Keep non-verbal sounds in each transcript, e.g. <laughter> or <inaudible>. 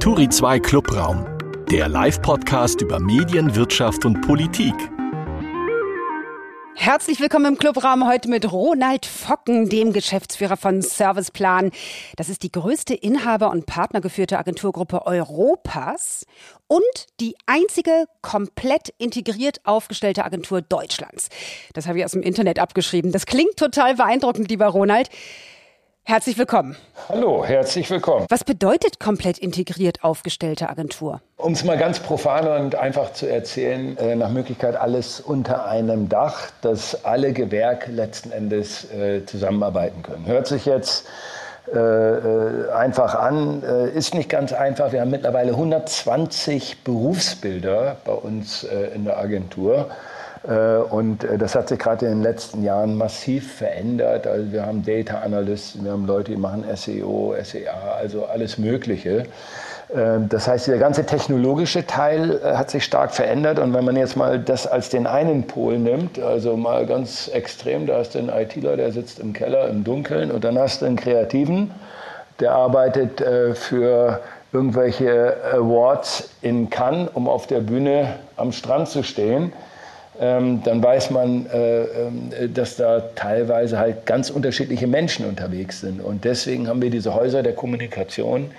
Turi 2 Clubraum, der Live-Podcast über Medien, Wirtschaft und Politik. Herzlich willkommen im Clubraum heute mit Ronald Focken, dem Geschäftsführer von Serviceplan. Das ist die größte Inhaber- und partnergeführte Agenturgruppe Europas und die einzige komplett integriert aufgestellte Agentur Deutschlands. Das habe ich aus dem Internet abgeschrieben. Das klingt total beeindruckend, lieber Ronald. Herzlich willkommen. Hallo, herzlich willkommen. Was bedeutet komplett integriert aufgestellte Agentur? Um es mal ganz profan und einfach zu erzählen, äh, nach Möglichkeit alles unter einem Dach, dass alle Gewerke letzten Endes äh, zusammenarbeiten können. Hört sich jetzt äh, äh einfach an, äh, ist nicht ganz einfach. Wir haben mittlerweile 120 Berufsbilder bei uns äh, in der Agentur. Äh, und äh, das hat sich gerade in den letzten Jahren massiv verändert. Also wir haben Data Analysten, wir haben Leute, die machen SEO, SEA, also alles Mögliche. Ähm, das heißt, der ganze technologische Teil äh, hat sich stark verändert. Und wenn man jetzt mal das als den einen Pol nimmt, also mal ganz extrem, da hast du einen ITler, der sitzt im Keller im Dunkeln und dann hast du einen Kreativen, der arbeitet für irgendwelche Awards in Cannes, um auf der Bühne am Strand zu stehen ähm, dann weiß man, äh, äh, dass da teilweise halt ganz unterschiedliche Menschen unterwegs sind. Und deswegen haben wir diese Häuser der Kommunikation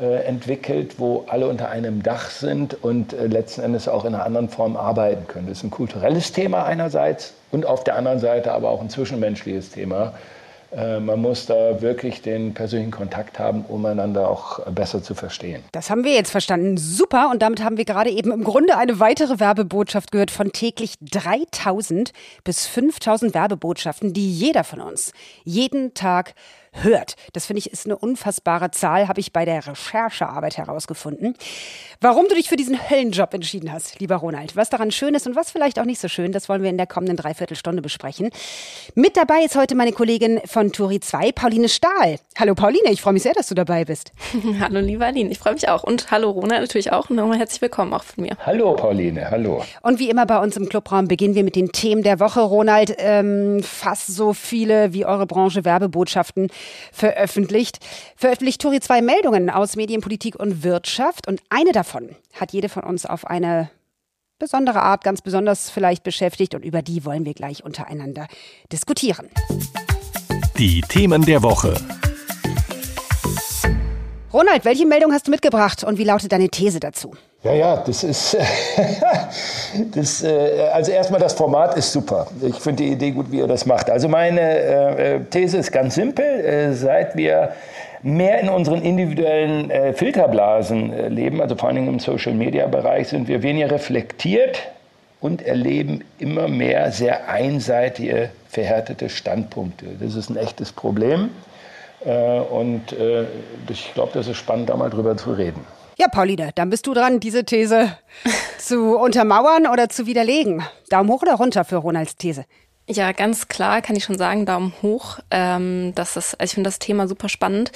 äh, entwickelt, wo alle unter einem Dach sind und äh, letzten Endes auch in einer anderen Form arbeiten können. Das ist ein kulturelles Thema einerseits und auf der anderen Seite aber auch ein zwischenmenschliches Thema. Äh, man muss da wirklich den persönlichen Kontakt haben, um einander auch besser zu verstehen. Das haben wir jetzt verstanden. Super. Und damit haben wir gerade eben im Grunde eine weitere Werbebotschaft gehört von täglich 3000 bis 5000 Werbebotschaften, die jeder von uns jeden Tag hört. Das finde ich ist eine unfassbare Zahl, habe ich bei der Recherchearbeit herausgefunden. Warum du dich für diesen Höllenjob entschieden hast, lieber Ronald, was daran schön ist und was vielleicht auch nicht so schön, das wollen wir in der kommenden Dreiviertelstunde besprechen. Mit dabei ist heute meine Kollegin von Turi 2, Pauline Stahl. Hallo Pauline, ich freue mich sehr, dass du dabei bist. <laughs> hallo lieber Aline, ich freue mich auch. Und hallo Ronald natürlich auch. Nochmal herzlich willkommen auch von mir. Hallo Pauline, hallo. Und wie immer bei uns im Clubraum beginnen wir mit den Themen der Woche. Ronald, ähm, fast so viele wie eure Branche Werbebotschaften veröffentlicht. Veröffentlicht Tori zwei Meldungen aus Medienpolitik und Wirtschaft und eine davon hat jede von uns auf eine besondere Art ganz besonders vielleicht beschäftigt und über die wollen wir gleich untereinander diskutieren. Die Themen der Woche. Ronald, welche Meldung hast du mitgebracht und wie lautet deine These dazu? Ja, ja, das ist, <laughs> das, äh, also erstmal das Format ist super. Ich finde die Idee gut, wie ihr das macht. Also meine äh, These ist ganz simpel. Äh, seit wir mehr in unseren individuellen Filterblasen leben, also vor allem im Social-Media-Bereich, sind wir weniger reflektiert und erleben immer mehr sehr einseitige, verhärtete Standpunkte. Das ist ein echtes Problem. Und ich glaube, das ist spannend, da mal drüber zu reden. Ja, Pauline, dann bist du dran, diese These <laughs> zu untermauern oder zu widerlegen. Daumen hoch oder runter für Ronalds These? Ja, ganz klar kann ich schon sagen, Daumen hoch. Ähm, das ist, also ich finde das Thema super spannend.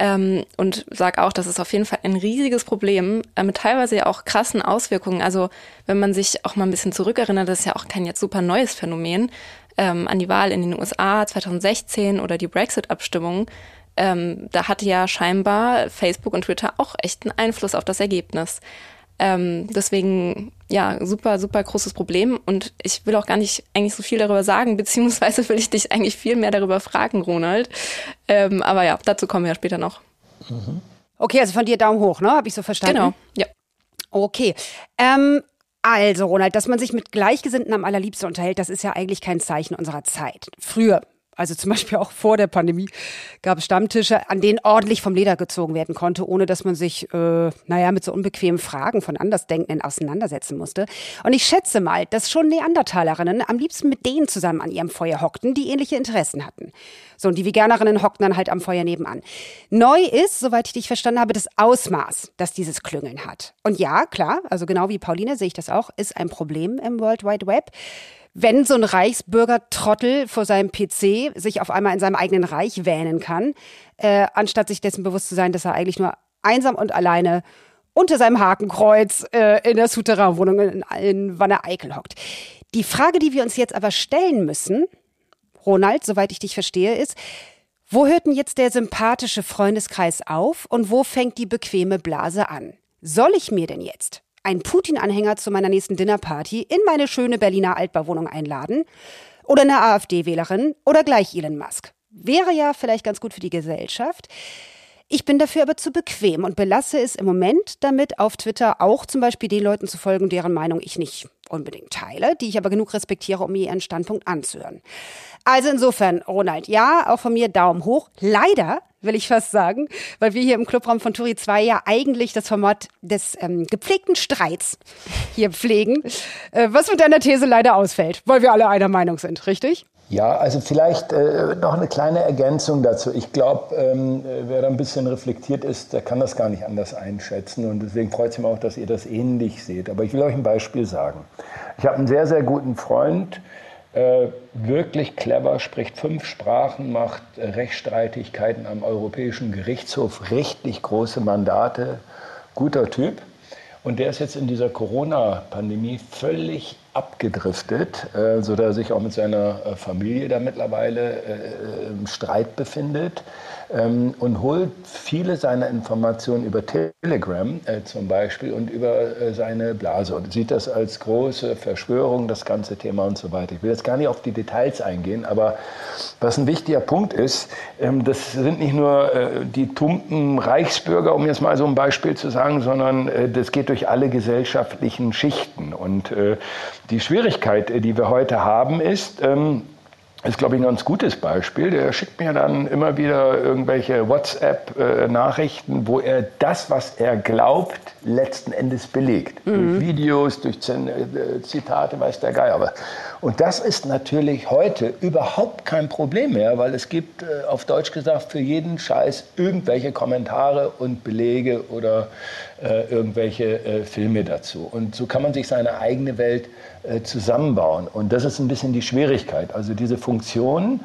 Ähm, und sage auch, das ist auf jeden Fall ein riesiges Problem äh, mit teilweise ja auch krassen Auswirkungen. Also wenn man sich auch mal ein bisschen zurückerinnert, das ist ja auch kein jetzt super neues Phänomen ähm, an die Wahl in den USA 2016 oder die Brexit-Abstimmung ähm, da hatte ja scheinbar Facebook und Twitter auch echt einen Einfluss auf das Ergebnis. Ähm, deswegen, ja, super, super großes Problem. Und ich will auch gar nicht eigentlich so viel darüber sagen, <laughs> beziehungsweise will ich dich eigentlich viel mehr darüber fragen, Ronald. Ähm, aber ja, dazu kommen wir ja später noch. Mhm. Okay, also von dir Daumen hoch, ne? Habe ich so verstanden? Genau, ja. Okay. Ähm, also, Ronald, dass man sich mit Gleichgesinnten am allerliebsten unterhält, das ist ja eigentlich kein Zeichen unserer Zeit. Früher also zum Beispiel auch vor der Pandemie gab es Stammtische, an denen ordentlich vom Leder gezogen werden konnte, ohne dass man sich, äh, naja, mit so unbequemen Fragen von Andersdenkenden auseinandersetzen musste. Und ich schätze mal, dass schon Neandertalerinnen am liebsten mit denen zusammen an ihrem Feuer hockten, die ähnliche Interessen hatten. So, und die Veganerinnen hockten dann halt am Feuer nebenan. Neu ist, soweit ich dich verstanden habe, das Ausmaß, das dieses Klüngeln hat. Und ja, klar, also genau wie Pauline sehe ich das auch, ist ein Problem im World Wide Web wenn so ein Reichsbürger-Trottel vor seinem PC sich auf einmal in seinem eigenen Reich wähnen kann, äh, anstatt sich dessen bewusst zu sein, dass er eigentlich nur einsam und alleine unter seinem Hakenkreuz äh, in der Souterrainwohnung in, in Wanne-Eickel hockt. Die Frage, die wir uns jetzt aber stellen müssen, Ronald, soweit ich dich verstehe, ist, Wo hört denn jetzt der sympathische Freundeskreis auf und wo fängt die bequeme Blase an? Soll ich mir denn jetzt einen Putin-Anhänger zu meiner nächsten Dinnerparty in meine schöne Berliner Altbauwohnung einladen? Oder eine AfD-Wählerin oder gleich Elon Musk? Wäre ja vielleicht ganz gut für die Gesellschaft. Ich bin dafür aber zu bequem und belasse es im Moment damit, auf Twitter auch zum Beispiel den Leuten zu folgen, deren Meinung ich nicht unbedingt teile, die ich aber genug respektiere, um mir ihren Standpunkt anzuhören. Also insofern, Ronald, ja, auch von mir Daumen hoch. Leider will ich fast sagen, weil wir hier im Clubraum von Turi 2 ja eigentlich das Format des ähm, gepflegten Streits hier pflegen, äh, was mit deiner These leider ausfällt, weil wir alle einer Meinung sind, richtig? Ja, also vielleicht äh, noch eine kleine Ergänzung dazu. Ich glaube, ähm, wer da ein bisschen reflektiert ist, der kann das gar nicht anders einschätzen. Und deswegen freut es mich auch, dass ihr das ähnlich seht. Aber ich will euch ein Beispiel sagen. Ich habe einen sehr, sehr guten Freund, äh, wirklich clever, spricht fünf Sprachen, macht äh, Rechtsstreitigkeiten am Europäischen Gerichtshof, rechtlich große Mandate, guter Typ. Und der ist jetzt in dieser Corona-Pandemie völlig abgedriftet, äh, sodass er sich auch mit seiner äh, Familie da mittlerweile äh, im Streit befindet ähm, und holt viele seiner Informationen über Telegram äh, zum Beispiel und über äh, seine Blase und sieht das als große Verschwörung, das ganze Thema und so weiter. Ich will jetzt gar nicht auf die Details eingehen, aber was ein wichtiger Punkt ist, ähm, das sind nicht nur äh, die tumpen Reichsbürger, um jetzt mal so ein Beispiel zu sagen, sondern äh, das geht durch alle gesellschaftlichen Schichten. Und äh, die Schwierigkeit, äh, die wir heute haben, ist, ähm, ist, glaube ich, ein ganz gutes Beispiel. Der schickt mir dann immer wieder irgendwelche WhatsApp-Nachrichten, wo er das, was er glaubt, letzten Endes belegt. Mhm. Durch Videos, durch äh, Zitate, weiß der Geier. Aber und das ist natürlich heute überhaupt kein Problem mehr, weil es gibt, äh, auf Deutsch gesagt, für jeden Scheiß irgendwelche Kommentare und Belege oder äh, irgendwelche äh, Filme dazu. Und so kann man sich seine eigene Welt äh, zusammenbauen. Und das ist ein bisschen die Schwierigkeit. Also diese Funktion,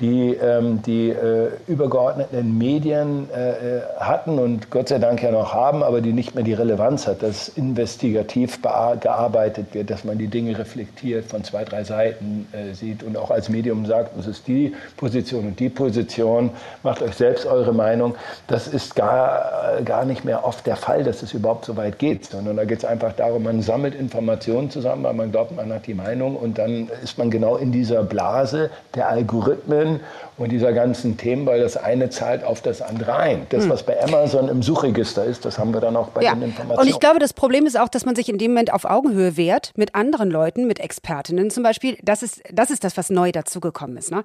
die ähm, die äh, übergeordneten Medien äh, äh, hatten und Gott sei Dank ja noch haben, aber die nicht mehr die Relevanz hat, dass investigativ gearbeitet wird, dass man die Dinge reflektiert, von zwei, drei Seiten äh, sieht und auch als Medium sagt, das ist die Position und die Position, macht euch selbst eure Meinung. Das ist gar, gar nicht mehr oft der Fall, dass es überhaupt so weit geht, sondern da geht es einfach darum, man sammelt Informationen zusammen, weil man glaubt, man hat die Meinung und dann ist man genau in dieser Blase der Algorithmen, Algorithmen und dieser ganzen Themen, weil das eine zahlt auf das andere ein. Das, hm. was bei Amazon im Suchregister ist, das haben wir dann auch bei ja. den Informationen. Und ich glaube, das Problem ist auch, dass man sich in dem Moment auf Augenhöhe wehrt mit anderen Leuten, mit Expertinnen zum Beispiel. Das ist das, ist das was neu dazugekommen ist. Ne?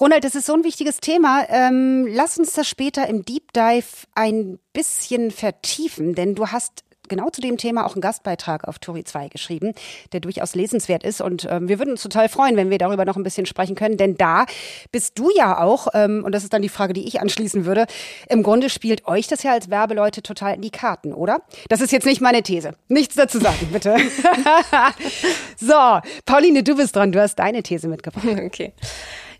Ronald, das ist so ein wichtiges Thema. Ähm, lass uns das später im Deep Dive ein bisschen vertiefen, denn du hast genau zu dem Thema auch einen Gastbeitrag auf Turi 2 geschrieben, der durchaus lesenswert ist. Und ähm, wir würden uns total freuen, wenn wir darüber noch ein bisschen sprechen können. Denn da bist du ja auch, ähm, und das ist dann die Frage, die ich anschließen würde, im Grunde spielt euch das ja als Werbeleute total in die Karten, oder? Das ist jetzt nicht meine These. Nichts dazu sagen, bitte. <laughs> so, Pauline, du bist dran. Du hast deine These mitgebracht. <laughs> Okay.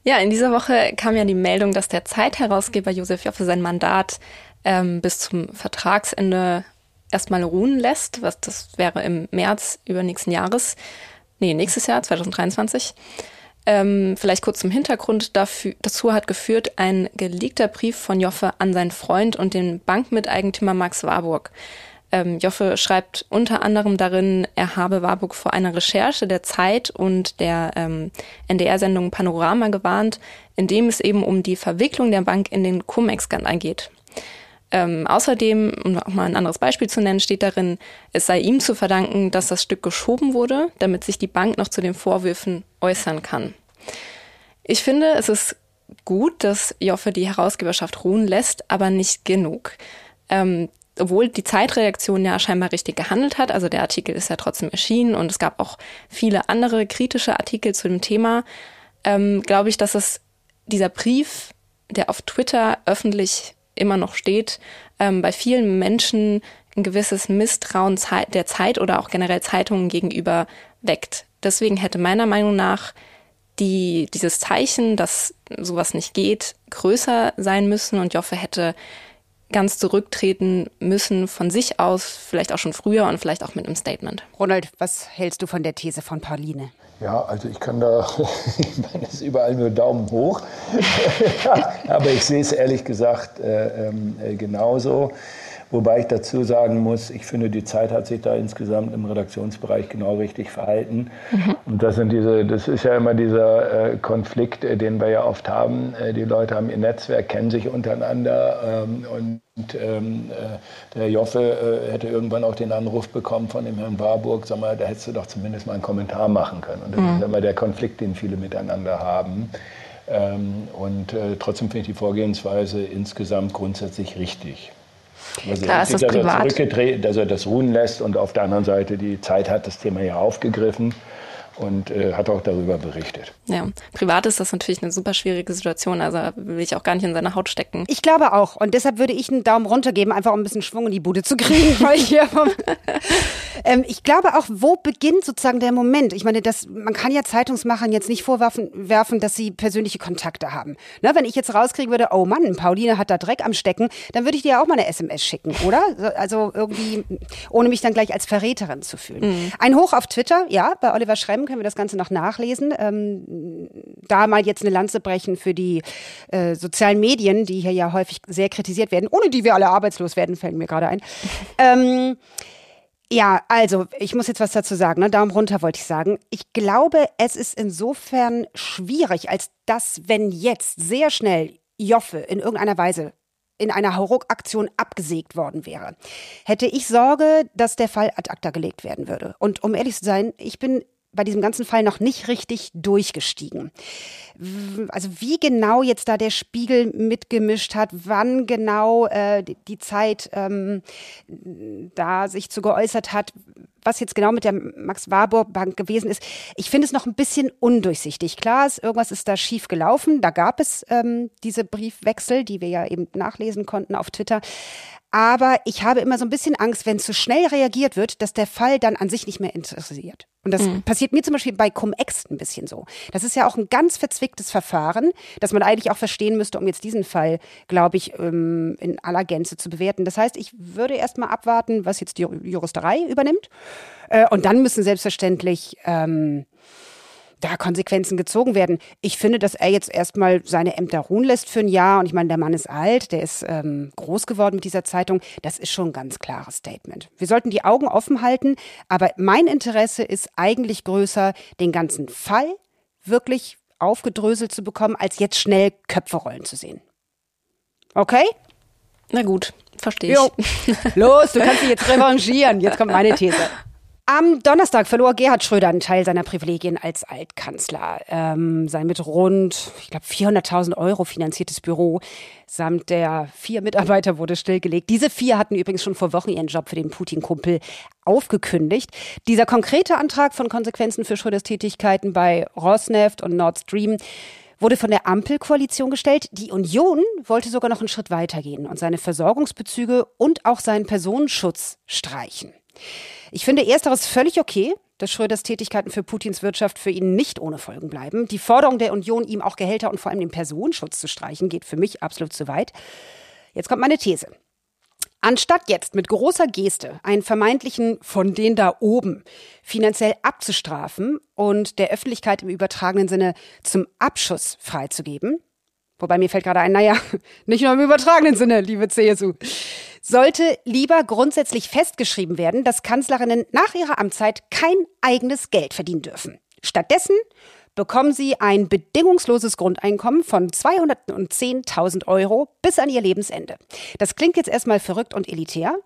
Ja, in dieser Woche kam ja die Meldung, dass der Zeitherausgeber Josef Joffe sein Mandat ähm, bis zum Vertragsende erstmal ruhen lässt, was das wäre im März übernächsten Jahres, nee, nächstes Jahr, 2023. Ähm, vielleicht kurz zum Hintergrund dafür, dazu hat geführt ein geleakter Brief von Joffe an seinen Freund und den Bankmiteigentümer Max Warburg. Ähm, Joffe schreibt unter anderem darin, er habe Warburg vor einer Recherche der Zeit und der ähm, NDR-Sendung Panorama gewarnt, in dem es eben um die Verwicklung der Bank in den Cum-Ex-Skandal geht. Ähm, außerdem, um auch mal ein anderes Beispiel zu nennen, steht darin, es sei ihm zu verdanken, dass das Stück geschoben wurde, damit sich die Bank noch zu den Vorwürfen äußern kann. Ich finde, es ist gut, dass Joffe die Herausgeberschaft ruhen lässt, aber nicht genug. Ähm, obwohl die Zeitreaktion ja scheinbar richtig gehandelt hat, also der Artikel ist ja trotzdem erschienen und es gab auch viele andere kritische Artikel zu dem Thema, ähm, glaube ich, dass es dieser Brief, der auf Twitter öffentlich immer noch steht, ähm, bei vielen Menschen ein gewisses Misstrauen der Zeit oder auch generell Zeitungen gegenüber weckt. Deswegen hätte meiner Meinung nach die, dieses Zeichen, dass sowas nicht geht, größer sein müssen und Joffe hätte ganz zurücktreten müssen von sich aus, vielleicht auch schon früher und vielleicht auch mit einem Statement. Ronald, was hältst du von der These von Pauline? Ja, also ich kann da, <laughs> ich meine, es ist überall nur Daumen hoch, <laughs> aber ich sehe es ehrlich gesagt äh, äh, genauso. Wobei ich dazu sagen muss, ich finde, die Zeit hat sich da insgesamt im Redaktionsbereich genau richtig verhalten. Mhm. Und das sind diese, das ist ja immer dieser äh, Konflikt, äh, den wir ja oft haben. Äh, die Leute haben ihr Netzwerk, kennen sich untereinander ähm, und ähm, äh, der Joffe äh, hätte irgendwann auch den Anruf bekommen von dem Herrn Warburg, sag mal, da hättest du doch zumindest mal einen Kommentar machen können. Und das mhm. ist immer der Konflikt, den viele miteinander haben. Ähm, und äh, trotzdem finde ich die Vorgehensweise insgesamt grundsätzlich richtig. Also Klar, ist das dass privat. zurückgedreht, dass er das ruhen lässt und auf der anderen Seite die Zeit hat das Thema ja aufgegriffen und äh, hat auch darüber berichtet. Ja, privat ist das natürlich eine super schwierige Situation, also will ich auch gar nicht in seine Haut stecken. Ich glaube auch und deshalb würde ich einen Daumen runter geben, einfach um ein bisschen Schwung in die Bude zu kriegen. <laughs> weil hier <laughs> ähm, ich glaube auch, wo beginnt sozusagen der Moment? Ich meine, das, man kann ja Zeitungsmachern jetzt nicht vorwerfen, werfen, dass sie persönliche Kontakte haben. Ne, wenn ich jetzt rauskriegen würde, oh Mann, Pauline hat da Dreck am Stecken, dann würde ich dir auch mal eine SMS schicken, oder? Also irgendwie, ohne mich dann gleich als Verräterin zu fühlen. Mhm. Ein Hoch auf Twitter, ja, bei Oliver Schremm können wir das Ganze noch nachlesen. Ähm, da mal jetzt eine Lanze brechen für die äh, sozialen Medien, die hier ja häufig sehr kritisiert werden, ohne die wir alle arbeitslos werden, fällt mir gerade ein. <laughs> Ähm, ja, also ich muss jetzt was dazu sagen. Ne? Daumen runter wollte ich sagen. Ich glaube, es ist insofern schwierig, als dass, wenn jetzt sehr schnell Joffe in irgendeiner Weise in einer Hauruck-Aktion abgesägt worden wäre, hätte ich Sorge, dass der Fall ad acta gelegt werden würde. Und um ehrlich zu sein, ich bin bei diesem ganzen Fall noch nicht richtig durchgestiegen. Also wie genau jetzt da der Spiegel mitgemischt hat, wann genau äh, die Zeit ähm, da sich zu geäußert hat, was jetzt genau mit der Max Warburg Bank gewesen ist. Ich finde es noch ein bisschen undurchsichtig. Klar ist, irgendwas ist da schief gelaufen. Da gab es ähm, diese Briefwechsel, die wir ja eben nachlesen konnten auf Twitter. Aber ich habe immer so ein bisschen Angst, wenn zu schnell reagiert wird, dass der Fall dann an sich nicht mehr interessiert. Und das mhm. passiert mir zum Beispiel bei Cum-Ex ein bisschen so. Das ist ja auch ein ganz verzwicktes Verfahren, das man eigentlich auch verstehen müsste, um jetzt diesen Fall, glaube ich, ähm, in aller Gänze zu bewerten. Das heißt, ich würde erst mal abwarten, was jetzt die Juristerei übernimmt. Äh, und dann müssen selbstverständlich ähm, da Konsequenzen gezogen werden. Ich finde, dass er jetzt erstmal seine Ämter ruhen lässt für ein Jahr. Und ich meine, der Mann ist alt, der ist ähm, groß geworden mit dieser Zeitung. Das ist schon ein ganz klares Statement. Wir sollten die Augen offen halten. Aber mein Interesse ist eigentlich größer, den ganzen Fall wirklich aufgedröselt zu bekommen, als jetzt schnell Köpfe rollen zu sehen. Okay? Na gut, verstehe ich. Jo. Los, du kannst dich jetzt revanchieren. Jetzt kommt meine These. Am Donnerstag verlor Gerhard Schröder einen Teil seiner Privilegien als Altkanzler. Ähm, sein mit rund, ich glaube, 400.000 Euro finanziertes Büro samt der vier Mitarbeiter wurde stillgelegt. Diese vier hatten übrigens schon vor Wochen ihren Job für den Putin-Kumpel aufgekündigt. Dieser konkrete Antrag von Konsequenzen für Schröders Tätigkeiten bei Rosneft und Nord Stream wurde von der Ampelkoalition gestellt. Die Union wollte sogar noch einen Schritt weitergehen und seine Versorgungsbezüge und auch seinen Personenschutz streichen. Ich finde ersteres völlig okay, dass Schröders Tätigkeiten für Putins Wirtschaft für ihn nicht ohne Folgen bleiben. Die Forderung der Union, ihm auch Gehälter und vor allem den Personenschutz zu streichen, geht für mich absolut zu weit. Jetzt kommt meine These. Anstatt jetzt mit großer Geste einen vermeintlichen von den da oben finanziell abzustrafen und der Öffentlichkeit im übertragenen Sinne zum Abschuss freizugeben, wobei mir fällt gerade ein, naja, <laughs> nicht nur im übertragenen Sinne, liebe CSU, sollte lieber grundsätzlich festgeschrieben werden, dass Kanzlerinnen nach ihrer Amtszeit kein eigenes Geld verdienen dürfen. Stattdessen bekommen sie ein bedingungsloses Grundeinkommen von 210.000 Euro bis an ihr Lebensende. Das klingt jetzt erstmal verrückt und elitär,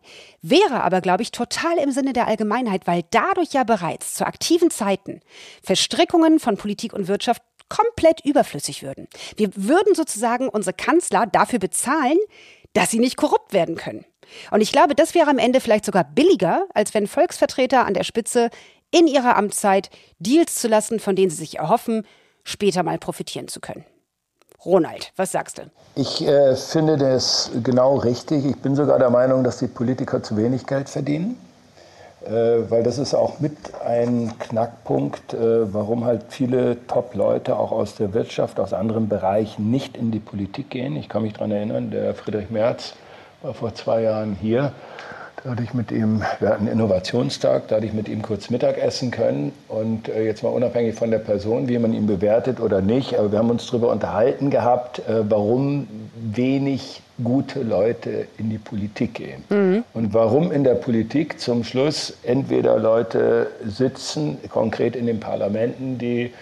wäre aber, glaube ich, total im Sinne der Allgemeinheit, weil dadurch ja bereits zu aktiven Zeiten Verstrickungen von Politik und Wirtschaft komplett überflüssig würden. Wir würden sozusagen unsere Kanzler dafür bezahlen, dass sie nicht korrupt werden können. Und ich glaube, das wäre am Ende vielleicht sogar billiger, als wenn Volksvertreter an der Spitze in ihrer Amtszeit Deals zu lassen, von denen sie sich erhoffen, später mal profitieren zu können. Ronald, was sagst du? Ich äh, finde das genau richtig. Ich bin sogar der Meinung, dass die Politiker zu wenig Geld verdienen. Äh, weil das ist auch mit ein Knackpunkt, äh, warum halt viele Top-Leute auch aus der Wirtschaft, aus anderen Bereichen nicht in die Politik gehen. Ich kann mich daran erinnern, der Friedrich Merz war vor zwei Jahren hier. Da hatte ich mit ihm, wir hatten Innovationstag, da hatte ich mit ihm kurz Mittag essen können. Und äh, jetzt mal unabhängig von der Person, wie man ihn bewertet oder nicht, aber wir haben uns darüber unterhalten gehabt, warum wenig gute Leute in die Politik gehen. Mhm. Und warum in der Politik zum Schluss entweder Leute sitzen, konkret in den Parlamenten, die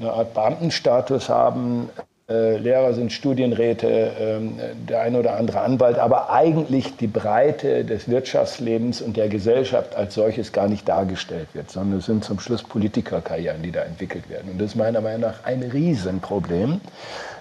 eine Art Beamtenstatus haben, Lehrer sind Studienräte, ähm, der eine oder andere Anwalt, aber eigentlich die Breite des Wirtschaftslebens und der Gesellschaft als solches gar nicht dargestellt wird, sondern es sind zum Schluss Politikerkarrieren, die da entwickelt werden. Und das ist meiner Meinung nach ein Riesenproblem,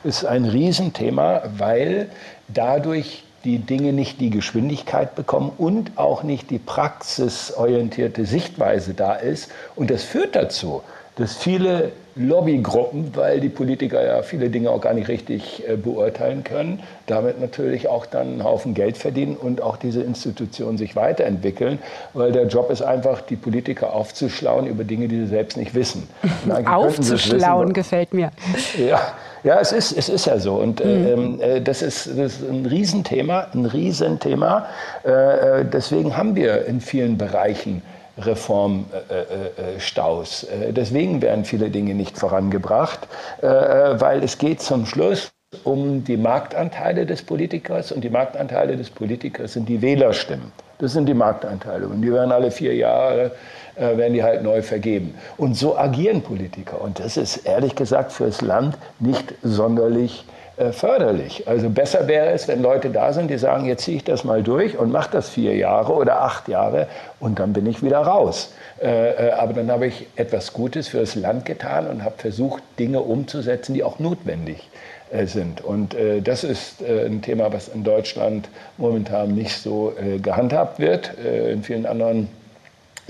ist ein Riesenthema, weil dadurch die Dinge nicht die Geschwindigkeit bekommen und auch nicht die praxisorientierte Sichtweise da ist. Und das führt dazu, dass viele Lobbygruppen, weil die Politiker ja viele Dinge auch gar nicht richtig äh, beurteilen können, damit natürlich auch dann einen Haufen Geld verdienen und auch diese Institutionen sich weiterentwickeln, weil der Job ist einfach, die Politiker aufzuschlauen über Dinge, die sie selbst nicht wissen. <laughs> Aufzuschlauen wissen, gefällt mir. Ja, ja es, ist, es ist ja so. Und äh, mhm. äh, das, ist, das ist ein Riesenthema, ein Riesenthema. Äh, äh deswegen haben wir in vielen Bereichen Reformstaus. Äh, äh, deswegen werden viele Dinge nicht vorangebracht, weil es geht zum Schluss um die Marktanteile des Politikers und die Marktanteile des Politikers sind die Wählerstimmen. Das sind die Marktanteile und die werden alle vier Jahre werden die halt neu vergeben. Und so agieren Politiker. Und das ist ehrlich gesagt fürs Land nicht sonderlich äh, förderlich. Also besser wäre es, wenn Leute da sind, die sagen, jetzt ziehe ich das mal durch und mache das vier Jahre oder acht Jahre und dann bin ich wieder raus. Äh, äh, aber dann habe ich etwas Gutes für das Land getan und habe versucht, Dinge umzusetzen, die auch notwendig sind. Und das ist ein Thema, was in Deutschland momentan nicht so gehandhabt wird. in vielen anderen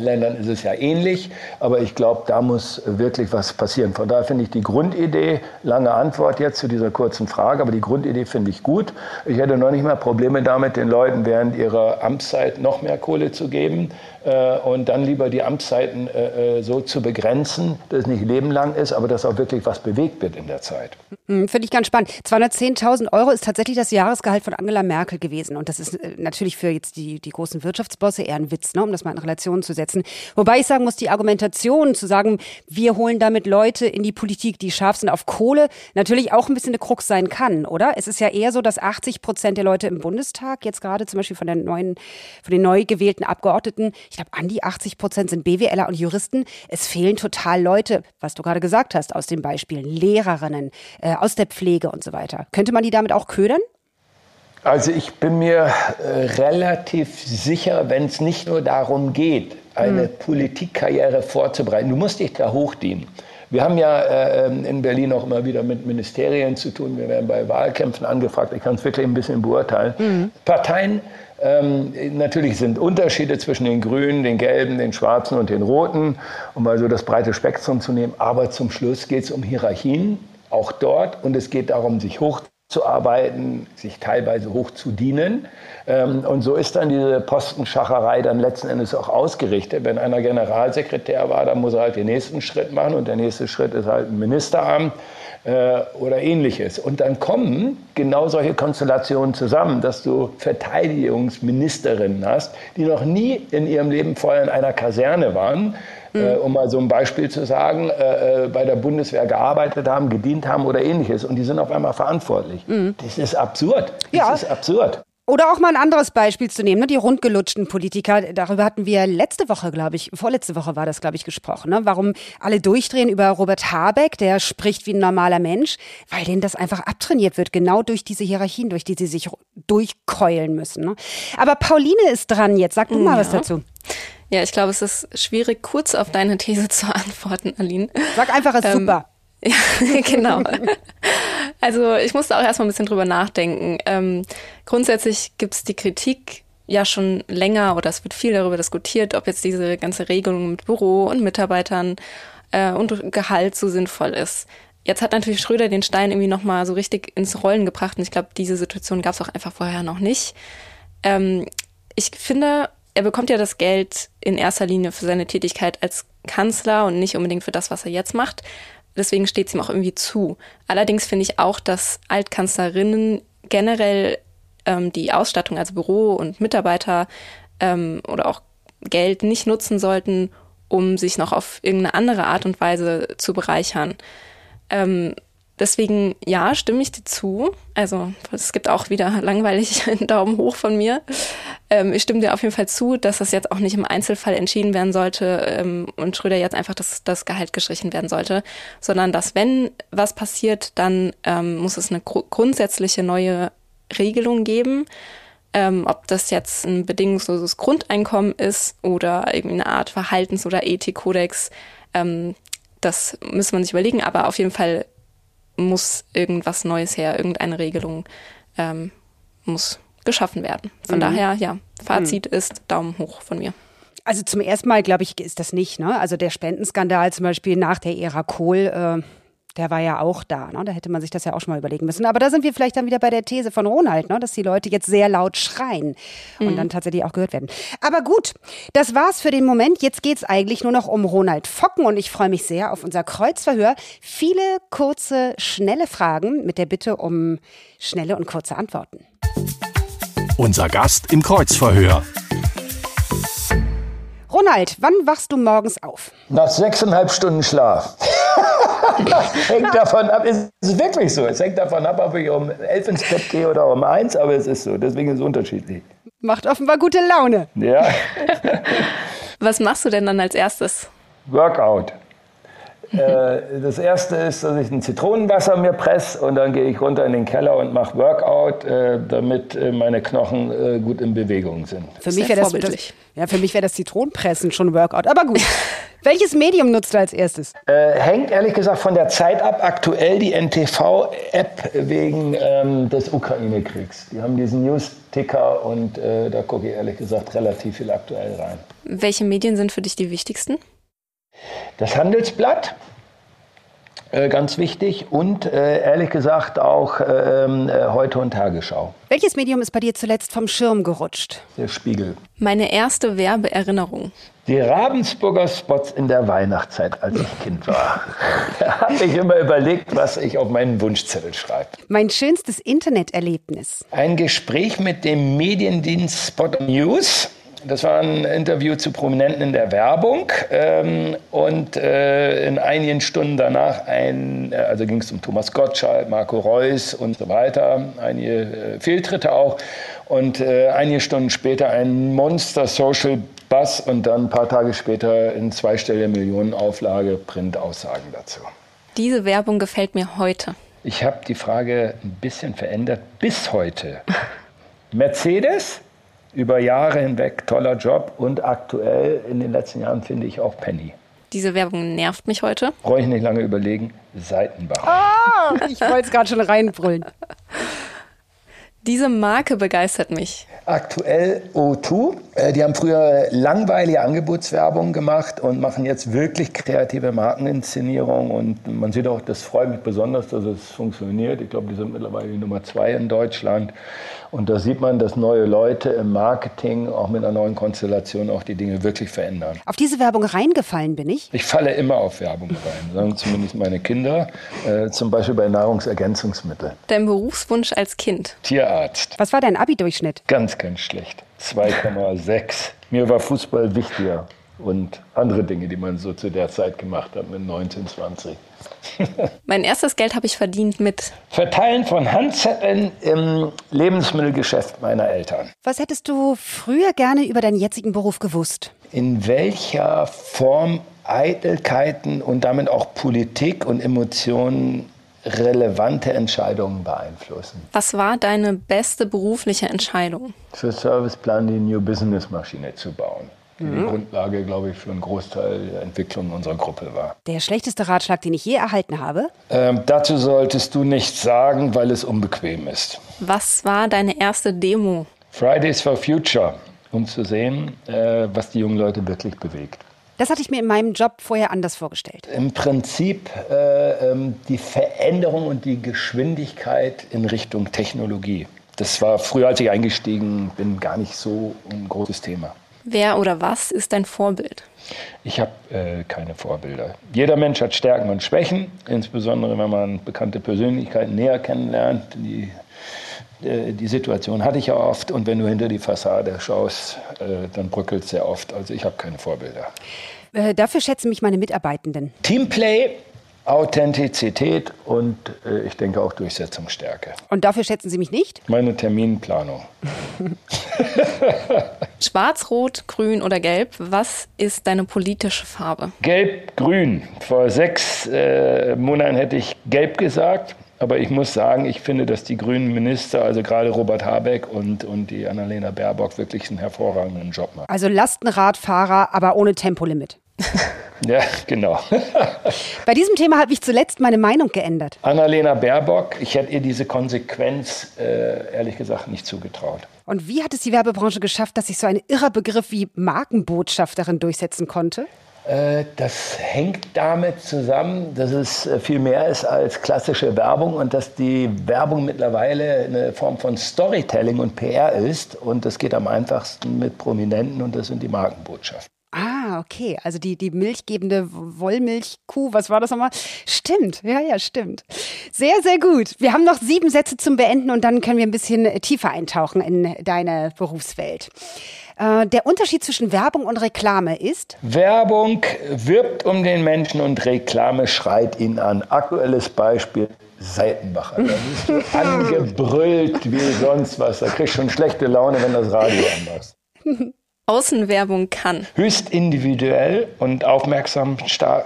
Ländern ist es ja ähnlich, aber ich glaube, da muss wirklich was passieren. Von daher finde ich die Grundidee, lange Antwort jetzt zu dieser kurzen Frage, aber die Grundidee finde ich gut. Ich hätte noch nicht mal Probleme damit, den Leuten während ihrer Amtszeit noch mehr Kohle zu geben äh, und dann lieber die Amtszeiten äh, äh, so zu begrenzen, dass es nicht lebenlang ist, aber dass auch wirklich was bewegt wird in der Zeit. Hm, finde ich ganz spannend. 210.000 Euro ist tatsächlich das Jahresgehalt von Angela Merkel gewesen. Und das ist natürlich für jetzt die, die großen Wirtschaftsbosse eher ein Witz, ne, um das mal in Relation zu setzen. Wobei ich sagen muss, die Argumentation zu sagen, wir holen damit Leute in die Politik, die scharf sind auf Kohle, natürlich auch ein bisschen eine Krux sein kann, oder? Es ist ja eher so, dass 80 Prozent der Leute im Bundestag, jetzt gerade zum Beispiel von, neuen, von den neu gewählten Abgeordneten, ich glaube, an die 80 Prozent sind BWLer und Juristen. Es fehlen total Leute, was du gerade gesagt hast, aus den Beispielen, Lehrerinnen, äh, aus der Pflege und so weiter. Könnte man die damit auch ködern? Also ich bin mir äh, relativ sicher, wenn es nicht nur darum geht, eine hm. Politikkarriere vorzubereiten. Du musst dich da hochdienen. Wir haben ja äh, in Berlin auch immer wieder mit Ministerien zu tun. Wir werden bei Wahlkämpfen angefragt. Ich kann es wirklich ein bisschen beurteilen. Mhm. Parteien ähm, natürlich sind Unterschiede zwischen den Grünen, den Gelben, den Schwarzen und den Roten, um mal so das breite Spektrum zu nehmen. Aber zum Schluss geht es um Hierarchien, auch dort. Und es geht darum, sich hochzuarbeiten, sich teilweise hoch zu dienen. Ähm, und so ist dann diese Postenschacherei dann letzten Endes auch ausgerichtet. Wenn einer Generalsekretär war, dann muss er halt den nächsten Schritt machen. Und der nächste Schritt ist halt ein Ministeramt äh, oder ähnliches. Und dann kommen genau solche Konstellationen zusammen, dass du Verteidigungsministerinnen hast, die noch nie in ihrem Leben vorher in einer Kaserne waren, mhm. äh, um mal so ein Beispiel zu sagen, äh, äh, bei der Bundeswehr gearbeitet haben, gedient haben oder ähnliches. Und die sind auf einmal verantwortlich. Mhm. Das ist absurd. Das ja. ist absurd. Oder auch mal ein anderes Beispiel zu nehmen, ne? die rundgelutschten Politiker. Darüber hatten wir letzte Woche, glaube ich, vorletzte Woche war das, glaube ich, gesprochen. Ne? Warum alle durchdrehen über Robert Habeck, der spricht wie ein normaler Mensch, weil denen das einfach abtrainiert wird, genau durch diese Hierarchien, durch die sie sich durchkeulen müssen. Ne? Aber Pauline ist dran jetzt. Sag du mal ja. was dazu. Ja, ich glaube, es ist schwierig, kurz auf deine These <laughs> zu antworten, Aline. Sag einfach, es ist ähm, super. <laughs> Ja, genau. <laughs> Also ich musste auch erstmal ein bisschen drüber nachdenken. Ähm, grundsätzlich gibt es die Kritik ja schon länger oder es wird viel darüber diskutiert, ob jetzt diese ganze Regelung mit Büro und Mitarbeitern äh, und Gehalt so sinnvoll ist. Jetzt hat natürlich Schröder den Stein irgendwie nochmal so richtig ins Rollen gebracht und ich glaube, diese Situation gab es auch einfach vorher noch nicht. Ähm, ich finde, er bekommt ja das Geld in erster Linie für seine Tätigkeit als Kanzler und nicht unbedingt für das, was er jetzt macht. Deswegen steht es ihm auch irgendwie zu. Allerdings finde ich auch, dass Altkanzlerinnen generell ähm, die Ausstattung, also Büro und Mitarbeiter, ähm, oder auch Geld nicht nutzen sollten, um sich noch auf irgendeine andere Art und Weise zu bereichern. Ähm, deswegen, ja, stimme ich dir zu. Also es gibt auch wieder langweilig <laughs> einen Daumen hoch von mir. Ähm, ich stimme dir auf jeden Fall zu, dass das jetzt auch nicht im Einzelfall entschieden werden sollte ähm, und Schröder jetzt einfach das, das Gehalt gestrichen werden sollte, sondern dass wenn was passiert, dann ähm, muss es eine gr grundsätzliche neue Regelung geben. Ähm, ob das jetzt ein bedingungsloses Grundeinkommen ist oder irgendwie eine Art Verhaltens- oder Ethikkodex, ähm, das muss man sich überlegen, aber auf jeden Fall muss irgendwas Neues her, irgendeine Regelung ähm, muss geschaffen werden. Von mhm. daher, ja, Fazit mhm. ist Daumen hoch von mir. Also zum ersten Mal, glaube ich, ist das nicht. Ne? Also der Spendenskandal zum Beispiel nach der Ära Kohl, äh, der war ja auch da. Ne? Da hätte man sich das ja auch schon mal überlegen müssen. Aber da sind wir vielleicht dann wieder bei der These von Ronald, ne? dass die Leute jetzt sehr laut schreien und mhm. dann tatsächlich auch gehört werden. Aber gut, das war's für den Moment. Jetzt geht's eigentlich nur noch um Ronald Focken und ich freue mich sehr auf unser Kreuzverhör. Viele kurze, schnelle Fragen mit der Bitte um schnelle und kurze Antworten. Unser Gast im Kreuzverhör. Ronald, wann wachst du morgens auf? Nach sechseinhalb Stunden Schlaf. <laughs> hängt davon ab, es ist wirklich so. Es hängt davon ab, ob ich um elf ins Bett gehe oder um eins, aber es ist so. Deswegen ist es unterschiedlich. Macht offenbar gute Laune. Ja. <laughs> <laughs> Was machst du denn dann als erstes? Workout. Äh, das erste ist, dass ich ein Zitronenwasser mir presse und dann gehe ich runter in den Keller und mache Workout, äh, damit äh, meine Knochen gut in Bewegung sind. Für mich wäre das, das, ja, für mich wäre das Zitronenpressen schon Workout. Aber gut. <laughs> Welches Medium nutzt du als erstes? Äh, hängt ehrlich gesagt von der Zeit ab. Aktuell die NTV-App wegen ähm, des Ukraine-Kriegs. Die haben diesen News-Ticker und äh, da gucke ich ehrlich gesagt relativ viel aktuell rein. Welche Medien sind für dich die wichtigsten? Das Handelsblatt, äh, ganz wichtig, und äh, ehrlich gesagt auch ähm, äh, Heute und Tagesschau. Welches Medium ist bei dir zuletzt vom Schirm gerutscht? Der Spiegel. Meine erste Werbeerinnerung. Die Ravensburger Spots in der Weihnachtszeit, als ich Kind war. <laughs> da habe ich immer überlegt, was ich auf meinen Wunschzettel schreibe. Mein schönstes Interneterlebnis. Ein Gespräch mit dem Mediendienst Spot News das war ein Interview zu Prominenten in der Werbung ähm, und äh, in einigen Stunden danach ein, äh, also ging es um Thomas Gottschalk, Marco Reus und so weiter, einige äh, Fehltritte auch und äh, einige Stunden später ein Monster Social Buzz und dann ein paar Tage später in zweistelliger Millionenauflage Printaussagen dazu. Diese Werbung gefällt mir heute. Ich habe die Frage ein bisschen verändert bis heute. Mercedes über Jahre hinweg toller Job und aktuell in den letzten Jahren finde ich auch Penny. Diese Werbung nervt mich heute. Brauche ich nicht lange überlegen. Seitenbach. Oh, ich wollte es gerade schon reinbrüllen. Diese Marke begeistert mich. Aktuell O2. Äh, die haben früher langweilige Angebotswerbung gemacht und machen jetzt wirklich kreative Markeninszenierung. Und man sieht auch, das freut mich besonders, dass es funktioniert. Ich glaube, die sind mittlerweile die Nummer zwei in Deutschland. Und da sieht man, dass neue Leute im Marketing auch mit einer neuen Konstellation auch die Dinge wirklich verändern. Auf diese Werbung reingefallen bin ich? Ich falle immer auf Werbung rein, sagen zumindest meine Kinder, äh, zum Beispiel bei Nahrungsergänzungsmitteln. Dein Berufswunsch als Kind? Tierarzt. Was war dein Abi-Durchschnitt? Ganz, ganz schlecht. 2,6. Mir war Fußball wichtiger und andere Dinge, die man so zu der Zeit gemacht hat mit 19, 20. <laughs> mein erstes Geld habe ich verdient mit Verteilen von Handzetteln im Lebensmittelgeschäft meiner Eltern. Was hättest du früher gerne über deinen jetzigen Beruf gewusst? In welcher Form Eitelkeiten und damit auch Politik und Emotionen relevante Entscheidungen beeinflussen. Was war deine beste berufliche Entscheidung? Für Serviceplan die New Business Maschine zu bauen die mhm. die Grundlage, glaube ich, für einen Großteil der Entwicklung unserer Gruppe war. Der schlechteste Ratschlag, den ich je erhalten habe? Ähm, dazu solltest du nichts sagen, weil es unbequem ist. Was war deine erste Demo? Fridays for Future, um zu sehen, äh, was die jungen Leute wirklich bewegt. Das hatte ich mir in meinem Job vorher anders vorgestellt. Im Prinzip äh, ähm, die Veränderung und die Geschwindigkeit in Richtung Technologie. Das war früher, als ich eingestiegen bin, gar nicht so ein großes Thema. Wer oder was ist dein Vorbild? Ich habe äh, keine Vorbilder. Jeder Mensch hat Stärken und Schwächen, insbesondere wenn man bekannte Persönlichkeiten näher kennenlernt. Die äh, die Situation hatte ich ja oft. Und wenn du hinter die Fassade schaust, äh, dann bröckelt es sehr oft. Also ich habe keine Vorbilder. Äh, dafür schätzen mich meine Mitarbeitenden. Teamplay Authentizität und äh, ich denke auch Durchsetzungsstärke. Und dafür schätzen Sie mich nicht? Meine Terminplanung. <laughs> Schwarz, Rot, Grün oder Gelb, was ist deine politische Farbe? Gelb-Grün. Vor sechs äh, Monaten hätte ich Gelb gesagt. Aber ich muss sagen, ich finde, dass die grünen Minister, also gerade Robert Habeck und, und die Annalena Baerbock, wirklich einen hervorragenden Job machen. Also Lastenradfahrer, aber ohne Tempolimit. <laughs> Ja, genau. <laughs> Bei diesem Thema habe ich zuletzt meine Meinung geändert. Annalena Baerbock, ich hätte ihr diese Konsequenz äh, ehrlich gesagt nicht zugetraut. Und wie hat es die Werbebranche geschafft, dass sich so ein irrer Begriff wie Markenbotschafterin durchsetzen konnte? Äh, das hängt damit zusammen, dass es äh, viel mehr ist als klassische Werbung und dass die Werbung mittlerweile eine Form von Storytelling und PR ist. Und das geht am einfachsten mit Prominenten und das sind die Markenbotschaften. Ah, okay. Also die, die milchgebende Wollmilchkuh, was war das nochmal? Stimmt, ja, ja, stimmt. Sehr, sehr gut. Wir haben noch sieben Sätze zum Beenden und dann können wir ein bisschen tiefer eintauchen in deine Berufswelt. Äh, der Unterschied zwischen Werbung und Reklame ist? Werbung wirbt um den Menschen und Reklame schreit ihn an. Aktuelles Beispiel. Seitenbacher. Da bist du <laughs> angebrüllt wie sonst was. Da kriegst du schon schlechte Laune, wenn das Radio anmachst. Außenwerbung kann. Höchst individuell und aufmerksam stark,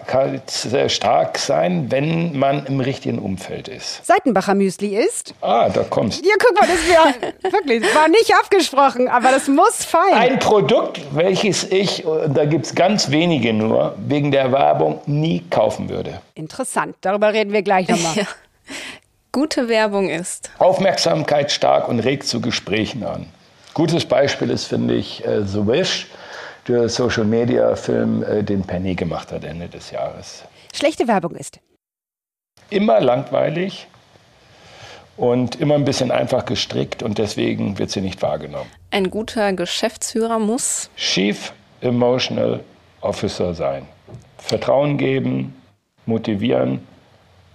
stark sein, wenn man im richtigen Umfeld ist. Seitenbacher Müsli ist? Ah, da kommst Ja, guck mal, das wär, <laughs> wirklich, war nicht abgesprochen, aber das muss fallen. Ein Produkt, welches ich, da gibt es ganz wenige nur, wegen der Werbung nie kaufen würde. Interessant, darüber reden wir gleich nochmal. <laughs> Ja. Gute Werbung ist. Aufmerksamkeit stark und regt zu Gesprächen an. Gutes Beispiel ist, finde ich, äh, The Wish, der Social Media Film, äh, den Penny gemacht hat Ende des Jahres. Schlechte Werbung ist. Immer langweilig und immer ein bisschen einfach gestrickt und deswegen wird sie nicht wahrgenommen. Ein guter Geschäftsführer muss Chief Emotional Officer sein. Vertrauen geben, motivieren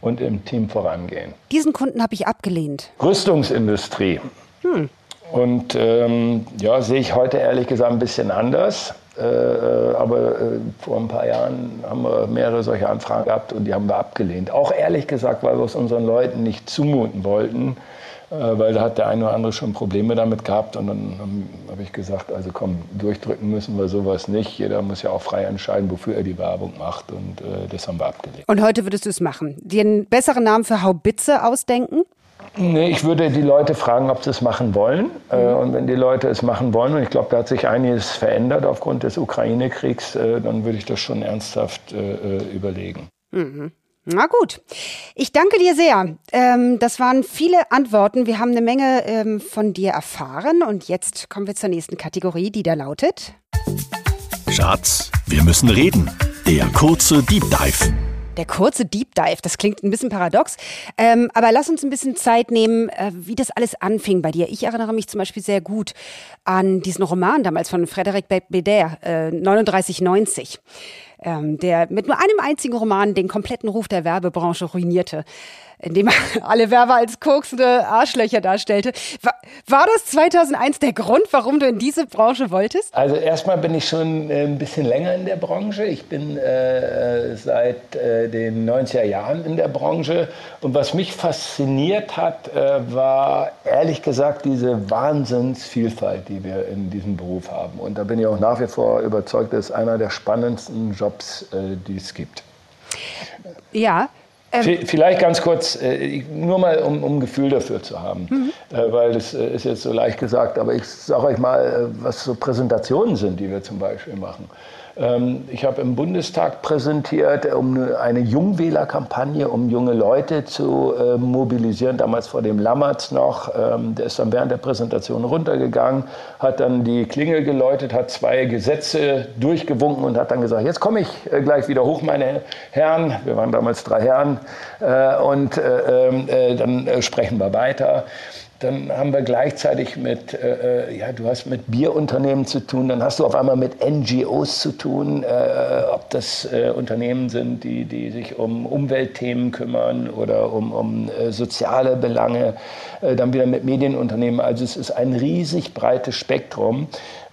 und im Team vorangehen. Diesen Kunden habe ich abgelehnt. Rüstungsindustrie. Hm. Und ähm, ja, sehe ich heute ehrlich gesagt ein bisschen anders. Äh, aber äh, vor ein paar Jahren haben wir mehrere solche Anfragen gehabt und die haben wir abgelehnt. Auch ehrlich gesagt, weil wir es unseren Leuten nicht zumuten wollten, äh, weil da hat der eine oder andere schon Probleme damit gehabt. Und dann habe hab ich gesagt, also komm, durchdrücken müssen wir sowas nicht. Jeder muss ja auch frei entscheiden, wofür er die Werbung macht. Und äh, das haben wir abgelehnt. Und heute würdest du es machen? Dir einen besseren Namen für Haubitze ausdenken? Nee, ich würde die Leute fragen, ob sie es machen wollen. Mhm. Und wenn die Leute es machen wollen, und ich glaube, da hat sich einiges verändert aufgrund des Ukraine-Kriegs, äh, dann würde ich das schon ernsthaft äh, überlegen. Mhm. Na gut. Ich danke dir sehr. Ähm, das waren viele Antworten. Wir haben eine Menge ähm, von dir erfahren. Und jetzt kommen wir zur nächsten Kategorie, die da lautet. Schatz, wir müssen reden. Der kurze Deep Dive. Der kurze Deep Dive, das klingt ein bisschen paradox, ähm, aber lass uns ein bisschen Zeit nehmen, äh, wie das alles anfing bei dir. Ich erinnere mich zum Beispiel sehr gut an diesen Roman damals von Frédéric Bédère, äh, 3990 ähm, der mit nur einem einzigen Roman den kompletten Ruf der Werbebranche ruinierte indem er <laughs> alle Werber als koksende Arschlöcher darstellte. War, war das 2001 der Grund, warum du in diese Branche wolltest? Also erstmal bin ich schon äh, ein bisschen länger in der Branche. Ich bin äh, seit äh, den 90er Jahren in der Branche. Und was mich fasziniert hat, äh, war ehrlich gesagt diese Wahnsinnsvielfalt, die wir in diesem Beruf haben. Und da bin ich auch nach wie vor überzeugt, das ist einer der spannendsten Jobs, äh, die es gibt. Ja, ähm Vielleicht ganz kurz, äh, nur mal, um, um ein Gefühl dafür zu haben, mhm. äh, weil das äh, ist jetzt so leicht gesagt, aber ich sage euch mal, was so Präsentationen sind, die wir zum Beispiel machen. Ähm, ich habe im Bundestag präsentiert, um eine Jungwählerkampagne, um junge Leute zu äh, mobilisieren, damals vor dem Lammertz noch. Ähm, der ist dann während der Präsentation runtergegangen, hat dann die Klingel geläutet, hat zwei Gesetze durchgewunken und hat dann gesagt, jetzt komme ich äh, gleich wieder hoch, meine Herren. Wir waren damals drei Herren. Äh, und ähm, dann sprechen wir weiter. Dann haben wir gleichzeitig mit, äh, äh ja, du hast mit Bierunternehmen zu tun, dann hast du auf einmal mit NGOs zu tun, äh, ob das äh, Unternehmen sind, die, die sich um Umweltthemen kümmern oder um, um äh, soziale Belange, äh, dann wieder mit Medienunternehmen. Also es ist ein riesig breites Spektrum.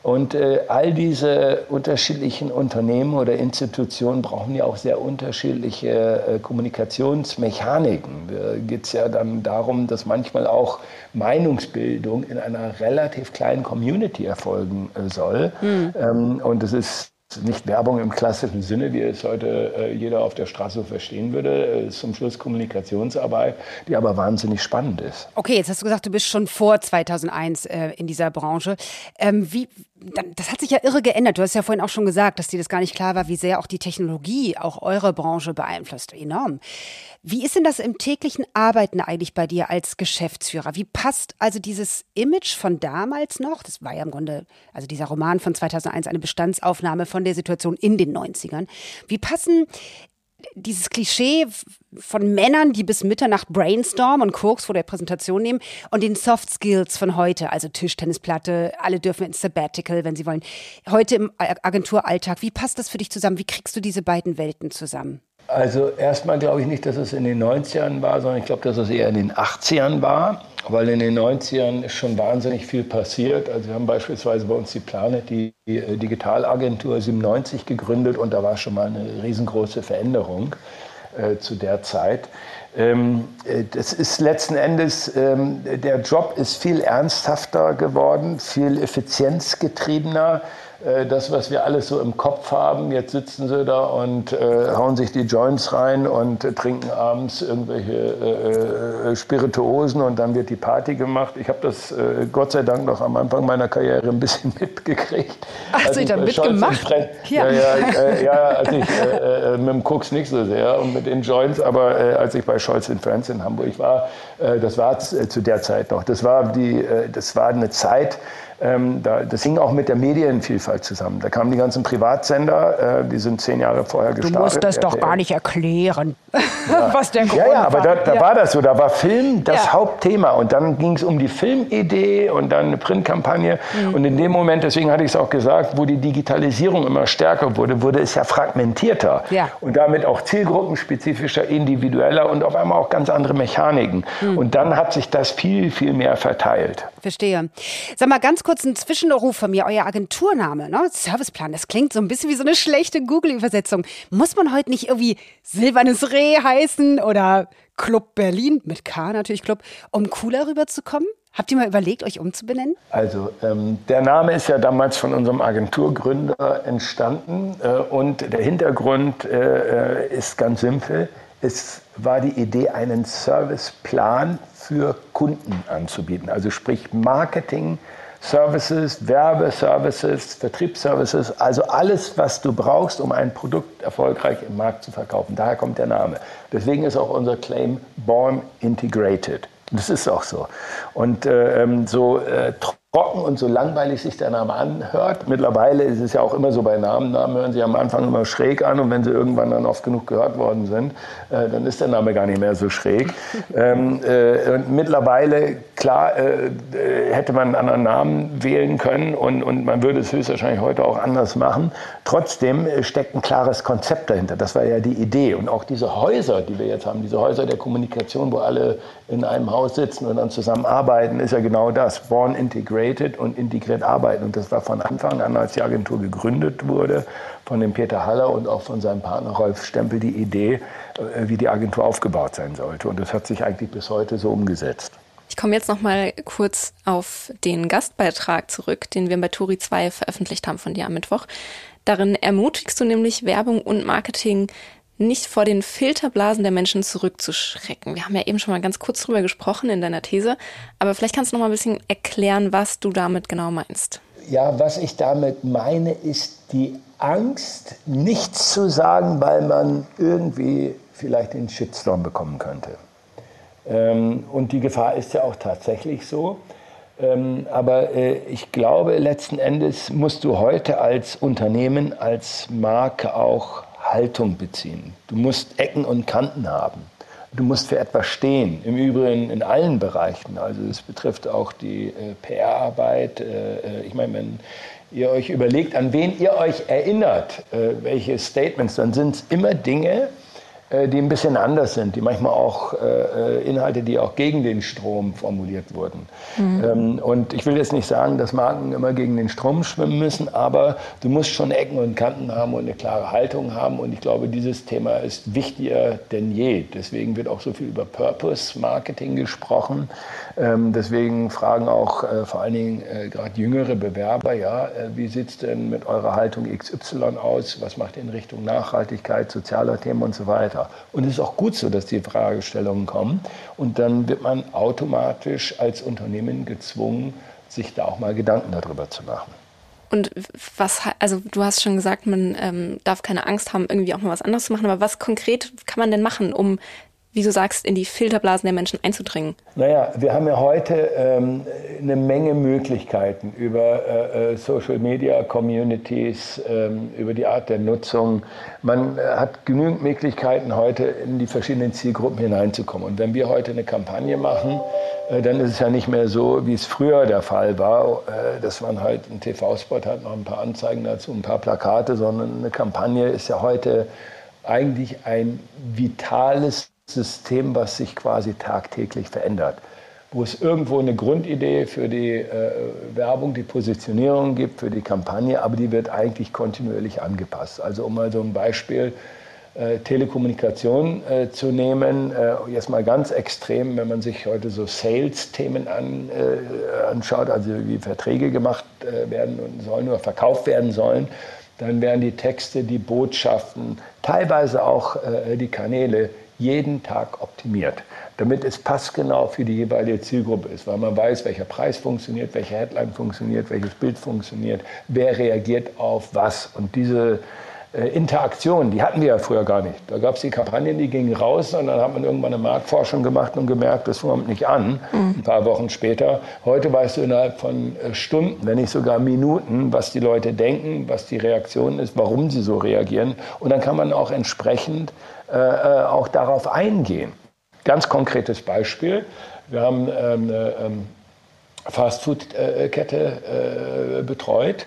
Und äh, all diese unterschiedlichen Unternehmen oder Institutionen brauchen ja auch sehr unterschiedliche äh, Kommunikationsmechaniken. Da geht es ja dann darum, dass manchmal auch Meinungsbildung in einer relativ kleinen Community erfolgen äh, soll. Mhm. Ähm, und es ist nicht Werbung im klassischen Sinne, wie es heute äh, jeder auf der Straße verstehen würde. Es ist zum Schluss Kommunikationsarbeit, die aber wahnsinnig spannend ist. Okay, jetzt hast du gesagt, du bist schon vor 2001 äh, in dieser Branche. Ähm, wie, das hat sich ja irre geändert. Du hast ja vorhin auch schon gesagt, dass dir das gar nicht klar war, wie sehr auch die Technologie auch eure Branche beeinflusst. Enorm. Wie ist denn das im täglichen Arbeiten eigentlich bei dir als Geschäftsführer? Wie passt also dieses Image von damals noch? Das war ja im Grunde, also dieser Roman von 2001, eine Bestandsaufnahme von der Situation in den 90ern. Wie passen dieses Klischee von Männern, die bis Mitternacht brainstormen und Koks vor der Präsentation nehmen und den Soft Skills von heute, also Tischtennisplatte, alle dürfen ins Sabbatical, wenn sie wollen. Heute im Agenturalltag, wie passt das für dich zusammen? Wie kriegst du diese beiden Welten zusammen? Also erstmal glaube ich nicht, dass es in den 90ern war, sondern ich glaube, dass es eher in den 80ern war, weil in den 90ern ist schon wahnsinnig viel passiert. Also wir haben beispielsweise bei uns die Planet, die äh, Digitalagentur 97 gegründet und da war schon mal eine riesengroße Veränderung äh, zu der Zeit. Ähm, äh, das ist letzten Endes, ähm, der Job ist viel ernsthafter geworden, viel effizienzgetriebener. Äh, das, was wir alles so im Kopf haben. Jetzt sitzen sie da und äh, hauen sich die Joints rein und äh, trinken abends irgendwelche äh, äh, Spirituosen und dann wird die Party gemacht. Ich habe das äh, Gott sei Dank noch am Anfang meiner Karriere ein bisschen <laughs> mitgekriegt. Ach, also ich da mitgemacht? Ja. Ja, ja, ja, als ich mit dem Koks nicht so sehr und mit den Joints, aber als ich bei Scholz in Friends in Hamburg war, das war zu der Zeit noch. Das war, die, das war eine Zeit, ähm, da, das hing auch mit der Medienvielfalt zusammen. Da kamen die ganzen Privatsender, äh, die sind zehn Jahre vorher gestartet. Du musst das doch gar nicht erklären, <laughs> ja. was der Grund Ja, ja, aber da, da ja. war das so. Da war Film das ja. Hauptthema. Und dann ging es um die Filmidee und dann eine Printkampagne. Mhm. Und in dem Moment, deswegen hatte ich es auch gesagt, wo die Digitalisierung immer stärker wurde, wurde es ja fragmentierter. Ja. Und damit auch zielgruppenspezifischer, individueller und auf einmal auch ganz andere Mechaniken. Mhm. Und dann hat sich das viel, viel mehr verteilt. Verstehe. Sag mal, ganz kurz ein Zwischenruf von mir. Euer Agenturname, ne? Serviceplan, das klingt so ein bisschen wie so eine schlechte Google-Übersetzung. Muss man heute nicht irgendwie Silbernes Reh heißen oder Club Berlin, mit K natürlich Club, um cooler rüberzukommen? Habt ihr mal überlegt, euch umzubenennen? Also ähm, der Name ist ja damals von unserem Agenturgründer entstanden äh, und der Hintergrund äh, äh ist ganz simpel. Es war die Idee, einen Serviceplan für Kunden anzubieten. Also sprich Marketing, Services, Werbeservices, Vertriebsservices, also alles, was du brauchst, um ein Produkt erfolgreich im Markt zu verkaufen. Daher kommt der Name. Deswegen ist auch unser Claim Born Integrated. Das ist auch so. Und äh, ähm, so äh, trocken und so langweilig sich der Name anhört. Mittlerweile ist es ja auch immer so bei Namen. Namen hören sich am Anfang immer schräg an und wenn sie irgendwann dann oft genug gehört worden sind, äh, dann ist der Name gar nicht mehr so schräg. <laughs> ähm, äh, und mittlerweile, klar, äh, äh, hätte man einen anderen Namen wählen können und, und man würde es höchstwahrscheinlich heute auch anders machen. Trotzdem äh, steckt ein klares Konzept dahinter. Das war ja die Idee. Und auch diese Häuser, die wir jetzt haben, diese Häuser der Kommunikation, wo alle in einem Haus sitzen und dann zusammenarbeiten, ist ja genau das. Born Integrated und integriert arbeiten. Und das war von Anfang an, als die Agentur gegründet wurde, von dem Peter Haller und auch von seinem Partner Rolf Stempel die Idee, äh, wie die Agentur aufgebaut sein sollte. Und das hat sich eigentlich bis heute so umgesetzt. Ich komme jetzt noch mal kurz auf den Gastbeitrag zurück, den wir bei Turi 2 veröffentlicht haben von dir am Mittwoch. Darin ermutigst du nämlich Werbung und Marketing nicht vor den Filterblasen der Menschen zurückzuschrecken. Wir haben ja eben schon mal ganz kurz drüber gesprochen in deiner These, aber vielleicht kannst du noch mal ein bisschen erklären, was du damit genau meinst. Ja, was ich damit meine, ist die Angst, nichts zu sagen, weil man irgendwie vielleicht den Shitstorm bekommen könnte. Ähm, und die Gefahr ist ja auch tatsächlich so. Ähm, aber äh, ich glaube, letzten Endes musst du heute als Unternehmen, als Marke auch Haltung beziehen. Du musst Ecken und Kanten haben. Du musst für etwas stehen. Im Übrigen in allen Bereichen. Also es betrifft auch die äh, PR-Arbeit. Äh, ich meine, wenn ihr euch überlegt, an wen ihr euch erinnert, äh, welche Statements, dann sind es immer Dinge, äh, die ein bisschen anders sind, die manchmal auch äh, Inhalte, die auch gegen den Strom formuliert wurden. Mhm. Ähm, und ich will jetzt nicht sagen, dass Marken immer gegen den Strom schwimmen müssen, aber du musst schon Ecken und Kanten haben und eine klare Haltung haben. Und ich glaube, dieses Thema ist wichtiger denn je. Deswegen wird auch so viel über Purpose Marketing gesprochen. Ähm, deswegen fragen auch äh, vor allen Dingen äh, gerade jüngere Bewerber, ja, äh, wie sieht es denn mit eurer Haltung XY aus? Was macht ihr in Richtung Nachhaltigkeit, sozialer Themen und so weiter? Und es ist auch gut so, dass die Fragestellungen kommen. Und dann wird man automatisch als Unternehmen gezwungen, sich da auch mal Gedanken darüber zu machen. Und was, also du hast schon gesagt, man ähm, darf keine Angst haben, irgendwie auch mal was anderes zu machen, aber was konkret kann man denn machen, um wie du sagst, in die Filterblasen der Menschen einzudringen? Naja, wir haben ja heute ähm, eine Menge Möglichkeiten über äh, äh, Social Media Communities, ähm, über die Art der Nutzung. Man äh, hat genügend Möglichkeiten, heute in die verschiedenen Zielgruppen hineinzukommen. Und wenn wir heute eine Kampagne machen, äh, dann ist es ja nicht mehr so, wie es früher der Fall war, äh, dass man halt einen TV-Spot hat, noch ein paar Anzeigen dazu, ein paar Plakate, sondern eine Kampagne ist ja heute eigentlich ein vitales System, was sich quasi tagtäglich verändert. Wo es irgendwo eine Grundidee für die äh, Werbung, die Positionierung gibt, für die Kampagne, aber die wird eigentlich kontinuierlich angepasst. Also um mal so ein Beispiel äh, Telekommunikation äh, zu nehmen, äh, jetzt mal ganz extrem, wenn man sich heute so Sales-Themen an, äh, anschaut, also wie Verträge gemacht äh, werden sollen oder verkauft werden sollen, dann werden die Texte, die Botschaften, teilweise auch die Kanäle jeden Tag optimiert, damit es passgenau für die jeweilige Zielgruppe ist, weil man weiß, welcher Preis funktioniert, welche Headline funktioniert, welches Bild funktioniert, wer reagiert auf was. Und diese äh, Interaktion, die hatten wir ja früher gar nicht. Da gab es die Kampagnen, die gingen raus und dann hat man irgendwann eine Marktforschung gemacht und gemerkt, das kommt nicht an, mhm. ein paar Wochen später. Heute weißt du innerhalb von äh, Stunden, wenn nicht sogar Minuten, was die Leute denken, was die Reaktion ist, warum sie so reagieren. Und dann kann man auch entsprechend äh, äh, auch darauf eingehen. Ganz konkretes Beispiel. Wir haben ähm, eine ähm, Fastfood-Kette äh, betreut.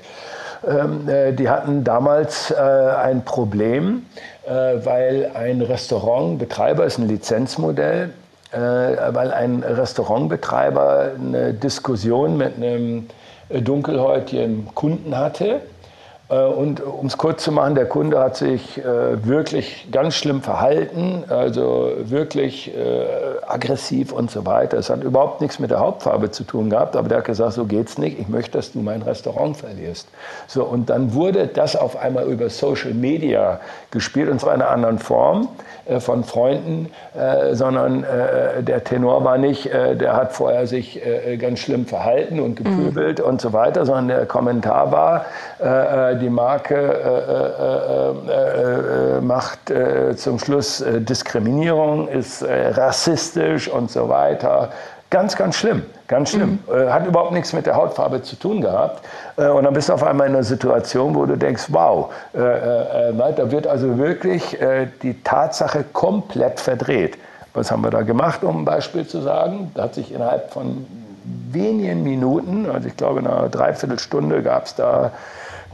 Ähm, die hatten damals ein Problem, weil ein Restaurantbetreiber, ist ein Lizenzmodell, weil ein Restaurantbetreiber eine Diskussion mit einem dunkelhäutigen Kunden hatte äh, und um es kurz zu machen, der Kunde hat sich äh, wirklich ganz schlimm verhalten, also wirklich äh, aggressiv und so weiter. Es hat überhaupt nichts mit der Hauptfarbe zu tun gehabt, aber der hat gesagt, so geht's nicht, ich möchte, dass du mein Restaurant verlierst. So, und dann wurde das auf einmal über Social Media gespielt, und zwar in einer anderen Form von Freunden, sondern der Tenor war nicht, der hat vorher sich ganz schlimm verhalten und gepöbelt mhm. und so weiter, sondern der Kommentar war, die Marke äh, äh, äh, macht zum Schluss Diskriminierung, ist rassistisch und so weiter. Ganz, ganz schlimm, ganz schlimm. Mhm. Hat überhaupt nichts mit der Hautfarbe zu tun gehabt. Und dann bist du auf einmal in einer Situation, wo du denkst, wow, da wird also wirklich die Tatsache komplett verdreht. Was haben wir da gemacht, um ein Beispiel zu sagen? Da hat sich innerhalb von wenigen Minuten, also ich glaube in einer Dreiviertelstunde gab es da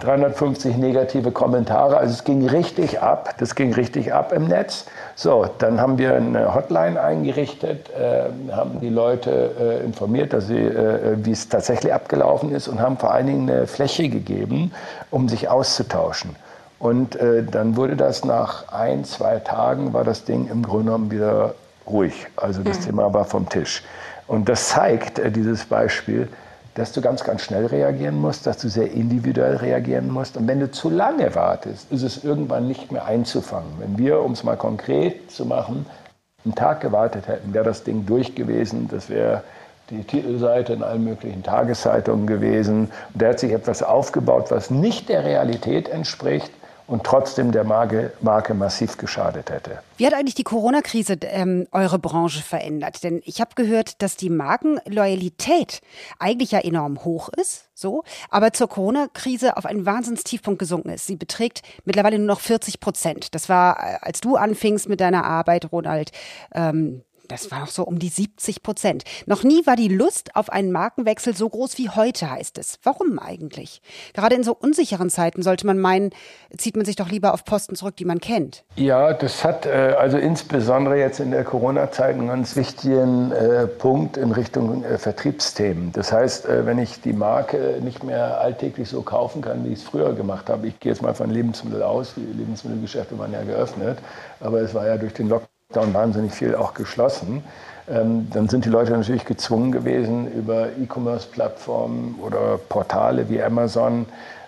350 negative Kommentare. Also es ging richtig ab. Das ging richtig ab im Netz. So, dann haben wir eine Hotline eingerichtet, äh, haben die Leute äh, informiert, dass sie, äh, wie es tatsächlich abgelaufen ist und haben vor allen Dingen eine Fläche gegeben, um sich auszutauschen. Und äh, dann wurde das nach ein, zwei Tagen, war das Ding im Grunde genommen wieder ruhig. Also das mhm. Thema war vom Tisch. Und das zeigt, äh, dieses Beispiel, dass du ganz, ganz schnell reagieren musst, dass du sehr individuell reagieren musst. Und wenn du zu lange wartest, ist es irgendwann nicht mehr einzufangen. Wenn wir, um es mal konkret zu machen, einen Tag gewartet hätten, wäre das Ding durch gewesen. Das wäre die Titelseite in allen möglichen Tageszeitungen gewesen. Und da hat sich etwas aufgebaut, was nicht der Realität entspricht. Und trotzdem der Marke, Marke massiv geschadet hätte. Wie hat eigentlich die Corona-Krise ähm, eure Branche verändert? Denn ich habe gehört, dass die Markenloyalität eigentlich ja enorm hoch ist, so, aber zur Corona-Krise auf einen Wahnsinnstiefpunkt gesunken ist. Sie beträgt mittlerweile nur noch 40 Prozent. Das war, äh, als du anfingst mit deiner Arbeit, Ronald, ähm, das war noch so um die 70 Prozent. Noch nie war die Lust auf einen Markenwechsel so groß wie heute, heißt es. Warum eigentlich? Gerade in so unsicheren Zeiten sollte man meinen, zieht man sich doch lieber auf Posten zurück, die man kennt. Ja, das hat äh, also insbesondere jetzt in der Corona-Zeit einen ganz wichtigen äh, Punkt in Richtung äh, Vertriebsthemen. Das heißt, äh, wenn ich die Marke nicht mehr alltäglich so kaufen kann, wie ich es früher gemacht habe, ich gehe jetzt mal von Lebensmittel aus, die Lebensmittelgeschäfte waren ja geöffnet, aber es war ja durch den Lockdown Lockdown wahnsinnig viel auch geschlossen. Ähm, dann sind die Leute natürlich gezwungen gewesen, über E-Commerce-Plattformen oder Portale wie Amazon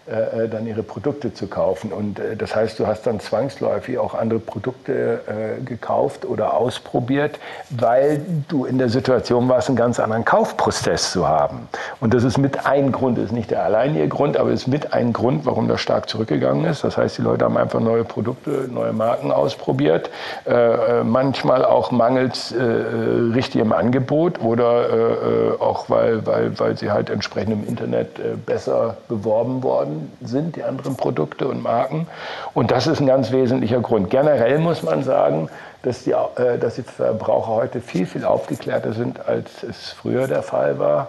äh, äh, dann ihre Produkte zu kaufen. Und äh, das heißt, du hast dann zwangsläufig auch andere Produkte äh, gekauft oder ausprobiert, weil du in der Situation warst, einen ganz anderen Kaufprozess zu haben. Und das ist mit ein Grund, ist nicht der alleinige Grund, aber ist mit ein Grund, warum das stark zurückgegangen ist. Das heißt, die Leute haben einfach neue Produkte, neue Marken ausprobiert, äh, äh manchmal auch mangels richtigem Angebot oder auch weil, weil, weil sie halt entsprechend im Internet besser beworben worden sind, die anderen Produkte und Marken. Und das ist ein ganz wesentlicher Grund. Generell muss man sagen, dass die, äh, dass die Verbraucher heute viel, viel aufgeklärter sind, als es früher der Fall war.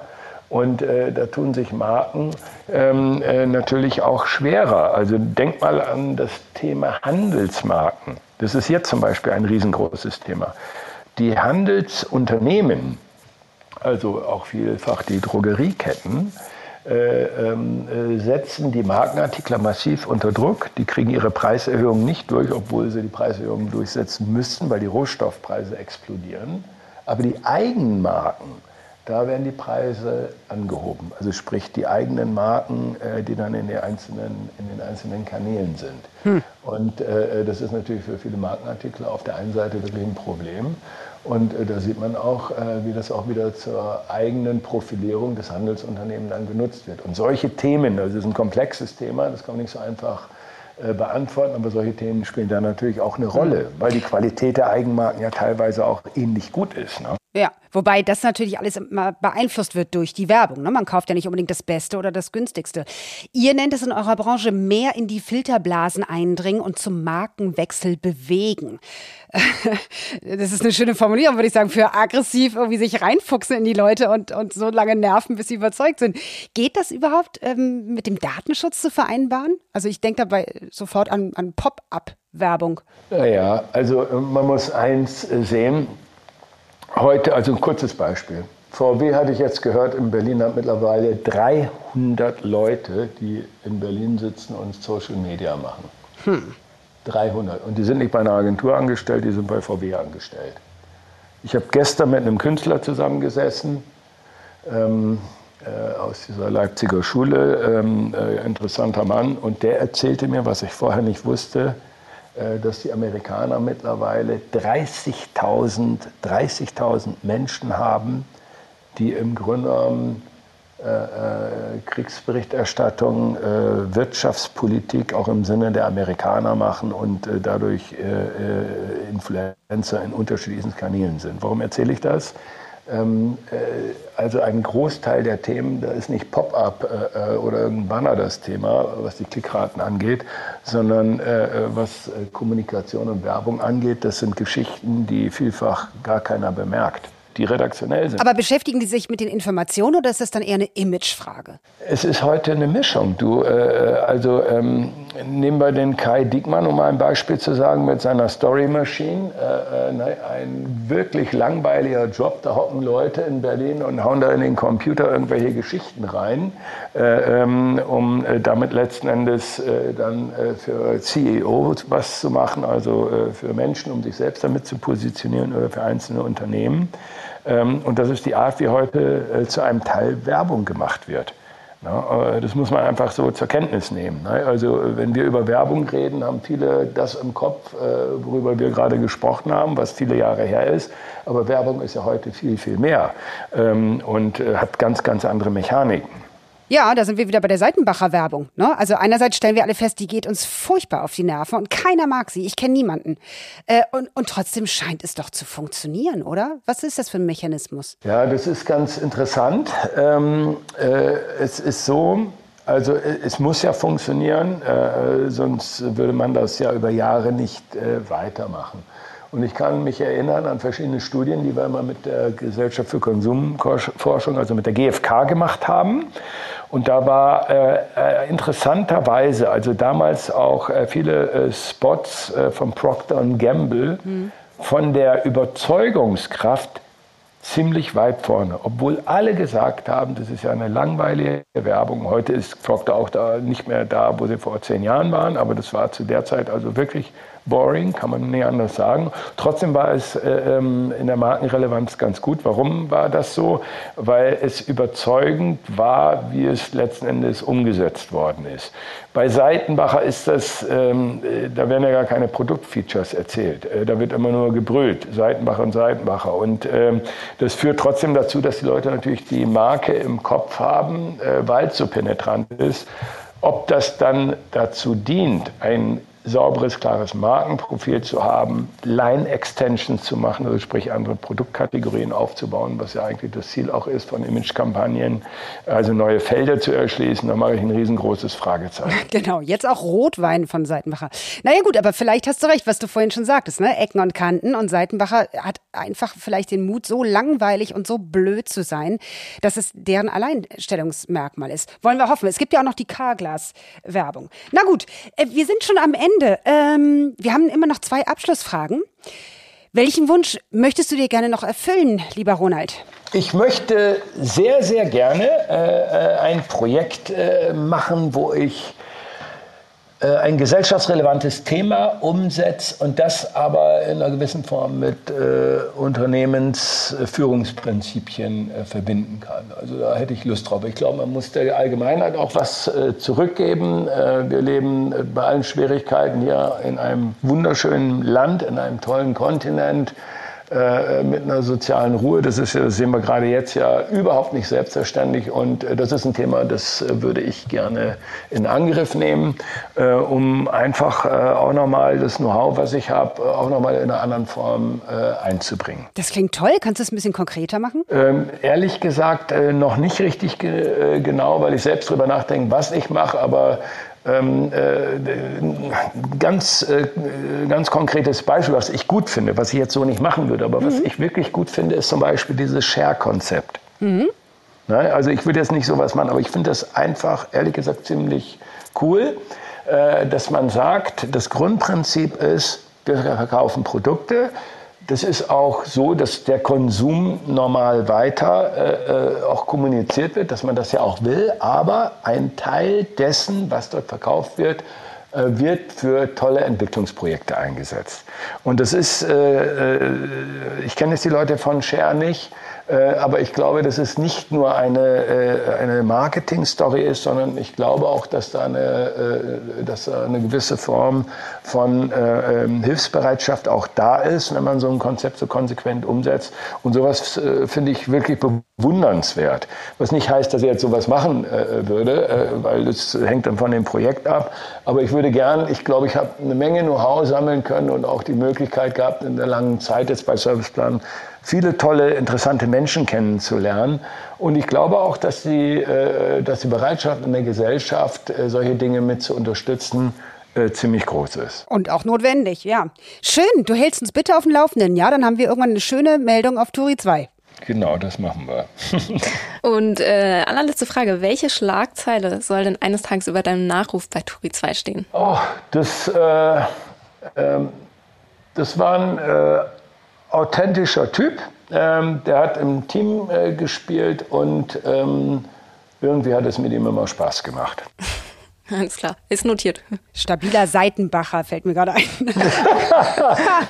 Und äh, da tun sich Marken ähm, äh, natürlich auch schwerer. Also denk mal an das Thema Handelsmarken. Das ist jetzt zum Beispiel ein riesengroßes Thema. Die Handelsunternehmen, also auch vielfach die Drogerieketten, setzen die Markenartikler massiv unter Druck. Die kriegen ihre Preiserhöhungen nicht durch, obwohl sie die Preiserhöhungen durchsetzen müssen, weil die Rohstoffpreise explodieren. Aber die eigenen Marken, da werden die Preise angehoben. Also sprich die eigenen Marken, äh, die dann in, den einzelnen, in den einzelnen Kanälen sind. Hm. Und äh, das ist natürlich für viele Markenartikler auf der einen Seite wirklich ein Problem. Und äh, da sieht man auch, äh, wie das auch wieder zur eigenen Profilierung des Handelsunternehmens dann genutzt wird. Und solche Themen, also das ist ein komplexes Thema, das kann man nicht so einfach äh, beantworten, aber solche Themen spielen da natürlich auch eine Rolle, weil die Qualität der Eigenmarken ja teilweise auch ähnlich gut ist. Ne? Ja, wobei das natürlich alles immer beeinflusst wird durch die Werbung. Ne? Man kauft ja nicht unbedingt das Beste oder das Günstigste. Ihr nennt es in eurer Branche mehr in die Filterblasen eindringen und zum Markenwechsel bewegen. <laughs> das ist eine schöne Formulierung, würde ich sagen, für aggressiv irgendwie sich reinfuchsen in die Leute und, und so lange nerven, bis sie überzeugt sind. Geht das überhaupt ähm, mit dem Datenschutz zu vereinbaren? Also ich denke dabei sofort an, an Pop-up-Werbung. Naja, also äh, man muss eins äh, sehen Heute, also ein kurzes Beispiel. VW hatte ich jetzt gehört, in Berlin hat mittlerweile 300 Leute, die in Berlin sitzen und Social Media machen. Hm. 300. Und die sind nicht bei einer Agentur angestellt, die sind bei VW angestellt. Ich habe gestern mit einem Künstler zusammengesessen ähm, äh, aus dieser Leipziger Schule, ähm, äh, interessanter Mann, und der erzählte mir, was ich vorher nicht wusste, dass die Amerikaner mittlerweile 30.000 30 Menschen haben, die im Grunde genommen äh, äh, Kriegsberichterstattung, äh, Wirtschaftspolitik auch im Sinne der Amerikaner machen und äh, dadurch äh, Influencer in unterschiedlichen Kanälen sind. Warum erzähle ich das? Ähm, äh, also ein Großteil der Themen, da ist nicht Pop-up äh, äh, oder irgendein Banner das Thema, was die Klickraten angeht, sondern was Kommunikation und Werbung angeht, das sind Geschichten, die vielfach gar keiner bemerkt die redaktionell sind. Aber beschäftigen die sich mit den Informationen oder ist das dann eher eine Imagefrage? Es ist heute eine Mischung. Du, also ähm, nehmen wir den Kai Diekmann, um mal ein Beispiel zu sagen, mit seiner Story Machine. Äh, äh, ein wirklich langweiliger Job. Da hocken Leute in Berlin und hauen da in den Computer irgendwelche Geschichten rein, äh, ähm, um äh, damit letzten Endes äh, dann für CEO was zu machen, also für Menschen, um sich selbst damit zu positionieren oder für einzelne Unternehmen. Ähm, und das ist die Art, wie heute äh, zu einem Teil Werbung gemacht wird. Äh, das muss man einfach so zur Kenntnis nehmen. Ne? Also wenn wir über Werbung reden, haben viele das im Kopf, äh, worüber wir gerade gesprochen haben, was viele Jahre her ist. Aber Werbung ist ja heute viel, viel mehr ähm, und hat ganz, ganz andere Mechaniken. Ja, da sind wir wieder bei der Seitenbacher Werbung. Ne? Also einerseits stellen wir alle fest, die geht uns furchtbar auf die Nerven und keiner mag sie. Ich kenne niemanden. Äh, und, und trotzdem scheint es doch zu funktionieren, oder? Was ist das für ein Mechanismus? Ja, das ist ganz interessant. Ähm, äh, es ist so, also äh, es muss ja funktionieren, äh, sonst würde man das ja über Jahre nicht äh, weitermachen. Und ich kann mich erinnern an verschiedene Studien, die wir immer mit der Gesellschaft für Konsumforschung, also mit der GfK gemacht haben. Und da war äh, äh, interessanterweise, also damals auch äh, viele äh, Spots äh, von Procter Gamble mhm. von der Überzeugungskraft ziemlich weit vorne, obwohl alle gesagt haben, das ist ja eine langweilige Werbung. Heute ist Procter auch da nicht mehr da, wo sie vor zehn Jahren waren, aber das war zu der Zeit also wirklich boring, kann man nicht anders sagen. Trotzdem war es äh, ähm, in der Markenrelevanz ganz gut. Warum war das so? Weil es überzeugend war, wie es letzten Endes umgesetzt worden ist. Bei Seitenbacher ist das, ähm, äh, da werden ja gar keine Produktfeatures erzählt. Äh, da wird immer nur gebrüllt, Seitenbacher und Seitenbacher. Und ähm, das führt trotzdem dazu, dass die Leute natürlich die Marke im Kopf haben, äh, weil es so penetrant ist. Ob das dann dazu dient, ein sauberes, klares Markenprofil zu haben, Line-Extensions zu machen, also sprich andere Produktkategorien aufzubauen, was ja eigentlich das Ziel auch ist von Imagekampagnen, also neue Felder zu erschließen, da mache ich ein riesengroßes Fragezeichen. <laughs> Genau, jetzt auch Rotwein von Seitenbacher. Naja gut, aber vielleicht hast du recht, was du vorhin schon sagtest, ne? Ecken und Kanten und Seitenbacher hat einfach vielleicht den Mut, so langweilig und so blöd zu sein, dass es deren Alleinstellungsmerkmal ist. Wollen wir hoffen. Es gibt ja auch noch die Carglass-Werbung. Na gut, äh, wir sind schon am Ende Ende. Ähm, wir haben immer noch zwei Abschlussfragen. Welchen Wunsch möchtest du dir gerne noch erfüllen, lieber Ronald? Ich möchte sehr, sehr gerne äh, äh ein Projekt äh, machen, wo ich äh, ein gesellschaftsrelevantes Thema umsetzt und das aber in einer gewissen Form mit äh, Unternehmensführungsprinzipien äh, verbinden kann. Also da hätte ich Lust drauf. Ich glaube, man muss der Allgemeinheit auch was äh, zurückgeben. Äh, wir leben bei allen Schwierigkeiten hier in einem wunderschönen Land, in einem tollen Kontinent äh, mit einer sozialen Ruhe. Das, ist, das sehen wir gerade jetzt ja überhaupt nicht selbstverständlich. Und äh, das ist ein Thema, das äh, würde ich gerne in Angriff nehmen, äh, um einfach äh, auch nochmal das Know-how, was ich habe, auch nochmal in einer anderen Form einzubringen. Das klingt toll. Kannst du es ein bisschen konkreter machen? Ähm, ehrlich gesagt, noch nicht richtig ge genau, weil ich selbst darüber nachdenke, was ich mache. Aber ähm, äh, ganz, äh, ganz konkretes Beispiel, was ich gut finde, was ich jetzt so nicht machen würde, aber mhm. was ich wirklich gut finde, ist zum Beispiel dieses Share-Konzept. Mhm. Also ich würde jetzt nicht sowas machen, aber ich finde das einfach, ehrlich gesagt, ziemlich cool, äh, dass man sagt, das Grundprinzip ist, wir verkaufen Produkte, das ist auch so, dass der Konsum normal weiter äh, äh, auch kommuniziert wird, dass man das ja auch will. Aber ein Teil dessen, was dort verkauft wird, äh, wird für tolle Entwicklungsprojekte eingesetzt. Und das ist, äh, äh ich kenne jetzt die Leute von Share nicht, aber ich glaube, dass es nicht nur eine, äh, eine Marketing-Story ist, sondern ich glaube auch, dass da eine, äh, dass da eine gewisse Form von ähm, Hilfsbereitschaft auch da ist, wenn man so ein Konzept so konsequent umsetzt. Und sowas finde ich wirklich bewundernswert. Was nicht heißt, dass ich jetzt sowas machen würde, weil das hängt dann von dem Projekt ab. Aber ich würde gern, ich glaube, ich habe eine Menge Know-how sammeln können und auch die Möglichkeit gehabt, in der langen Zeit jetzt bei Serviceplan viele tolle, interessante Menschen kennenzulernen. Und ich glaube auch, dass die, äh, dass die Bereitschaft in der Gesellschaft, äh, solche Dinge mit zu unterstützen, äh, ziemlich groß ist. Und auch notwendig, ja. Schön, du hältst uns bitte auf dem Laufenden. Ja, dann haben wir irgendwann eine schöne Meldung auf Turi 2. Genau, das machen wir. <laughs> Und äh, allerletzte Frage, welche Schlagzeile soll denn eines Tages über deinem Nachruf bei Turi 2 stehen? Oh, das, äh, äh, das waren äh, authentischer Typ. Ähm, der hat im Team äh, gespielt und ähm, irgendwie hat es mit ihm immer Spaß gemacht. <laughs> Alles klar, ist notiert. Stabiler Seitenbacher fällt mir gerade ein. <laughs>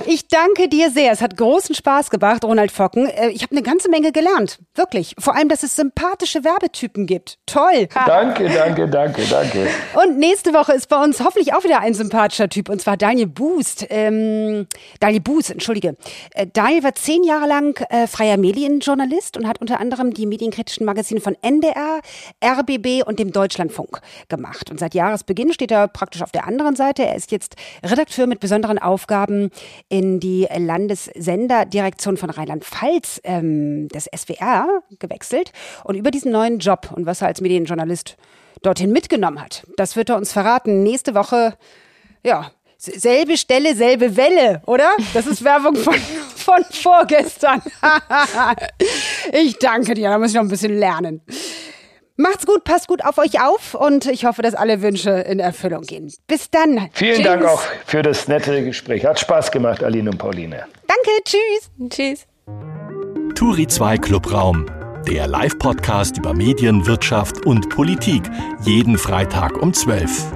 ich danke dir sehr. Es hat großen Spaß gemacht, Ronald Focken. Äh, ich habe eine ganze Menge gelernt. Wirklich. Vor allem, dass es sympathische Werbetypen gibt. Toll. <laughs> Danke, danke, danke, danke. Und nächste Woche ist bei uns hoffentlich auch wieder ein sympathischer Typ. Und zwar Daniel Boost. Ähm, Daniel Boost, entschuldige. Äh, Daniel war zehn Jahre lang äh, freier Medienjournalist und hat unter anderem die medienkritischen Magazine von NDR, RBB und dem Deutschlandfunk gemacht. Und seit Jahresbeginn steht er praktisch auf der anderen Seite. Er ist jetzt Redakteur mit besonderen Aufgaben in die Landessenderdirektion von Rheinland-Pfalz ähm, des SWR gewechselt. Und über diesen neuen Job und was er als Medienjournalist dorthin mitgenommen hat, das wird er uns verraten. Nächste Woche, ja, selbe Stelle, selbe Welle, oder? Das ist Werbung von, <laughs> von vorgestern. <laughs> ich danke dir, da muss ich noch ein bisschen lernen. Macht's gut, passt gut auf euch auf und ich hoffe, dass alle Wünsche in Erfüllung gehen. Bis dann. Vielen tschüss. Dank auch für das nette Gespräch. Hat Spaß gemacht, Aline und Pauline. Danke, tschüss. Tschüss. Turi 2 Clubraum, der Live-Podcast über Medien, Wirtschaft und Politik. Jeden Freitag um 12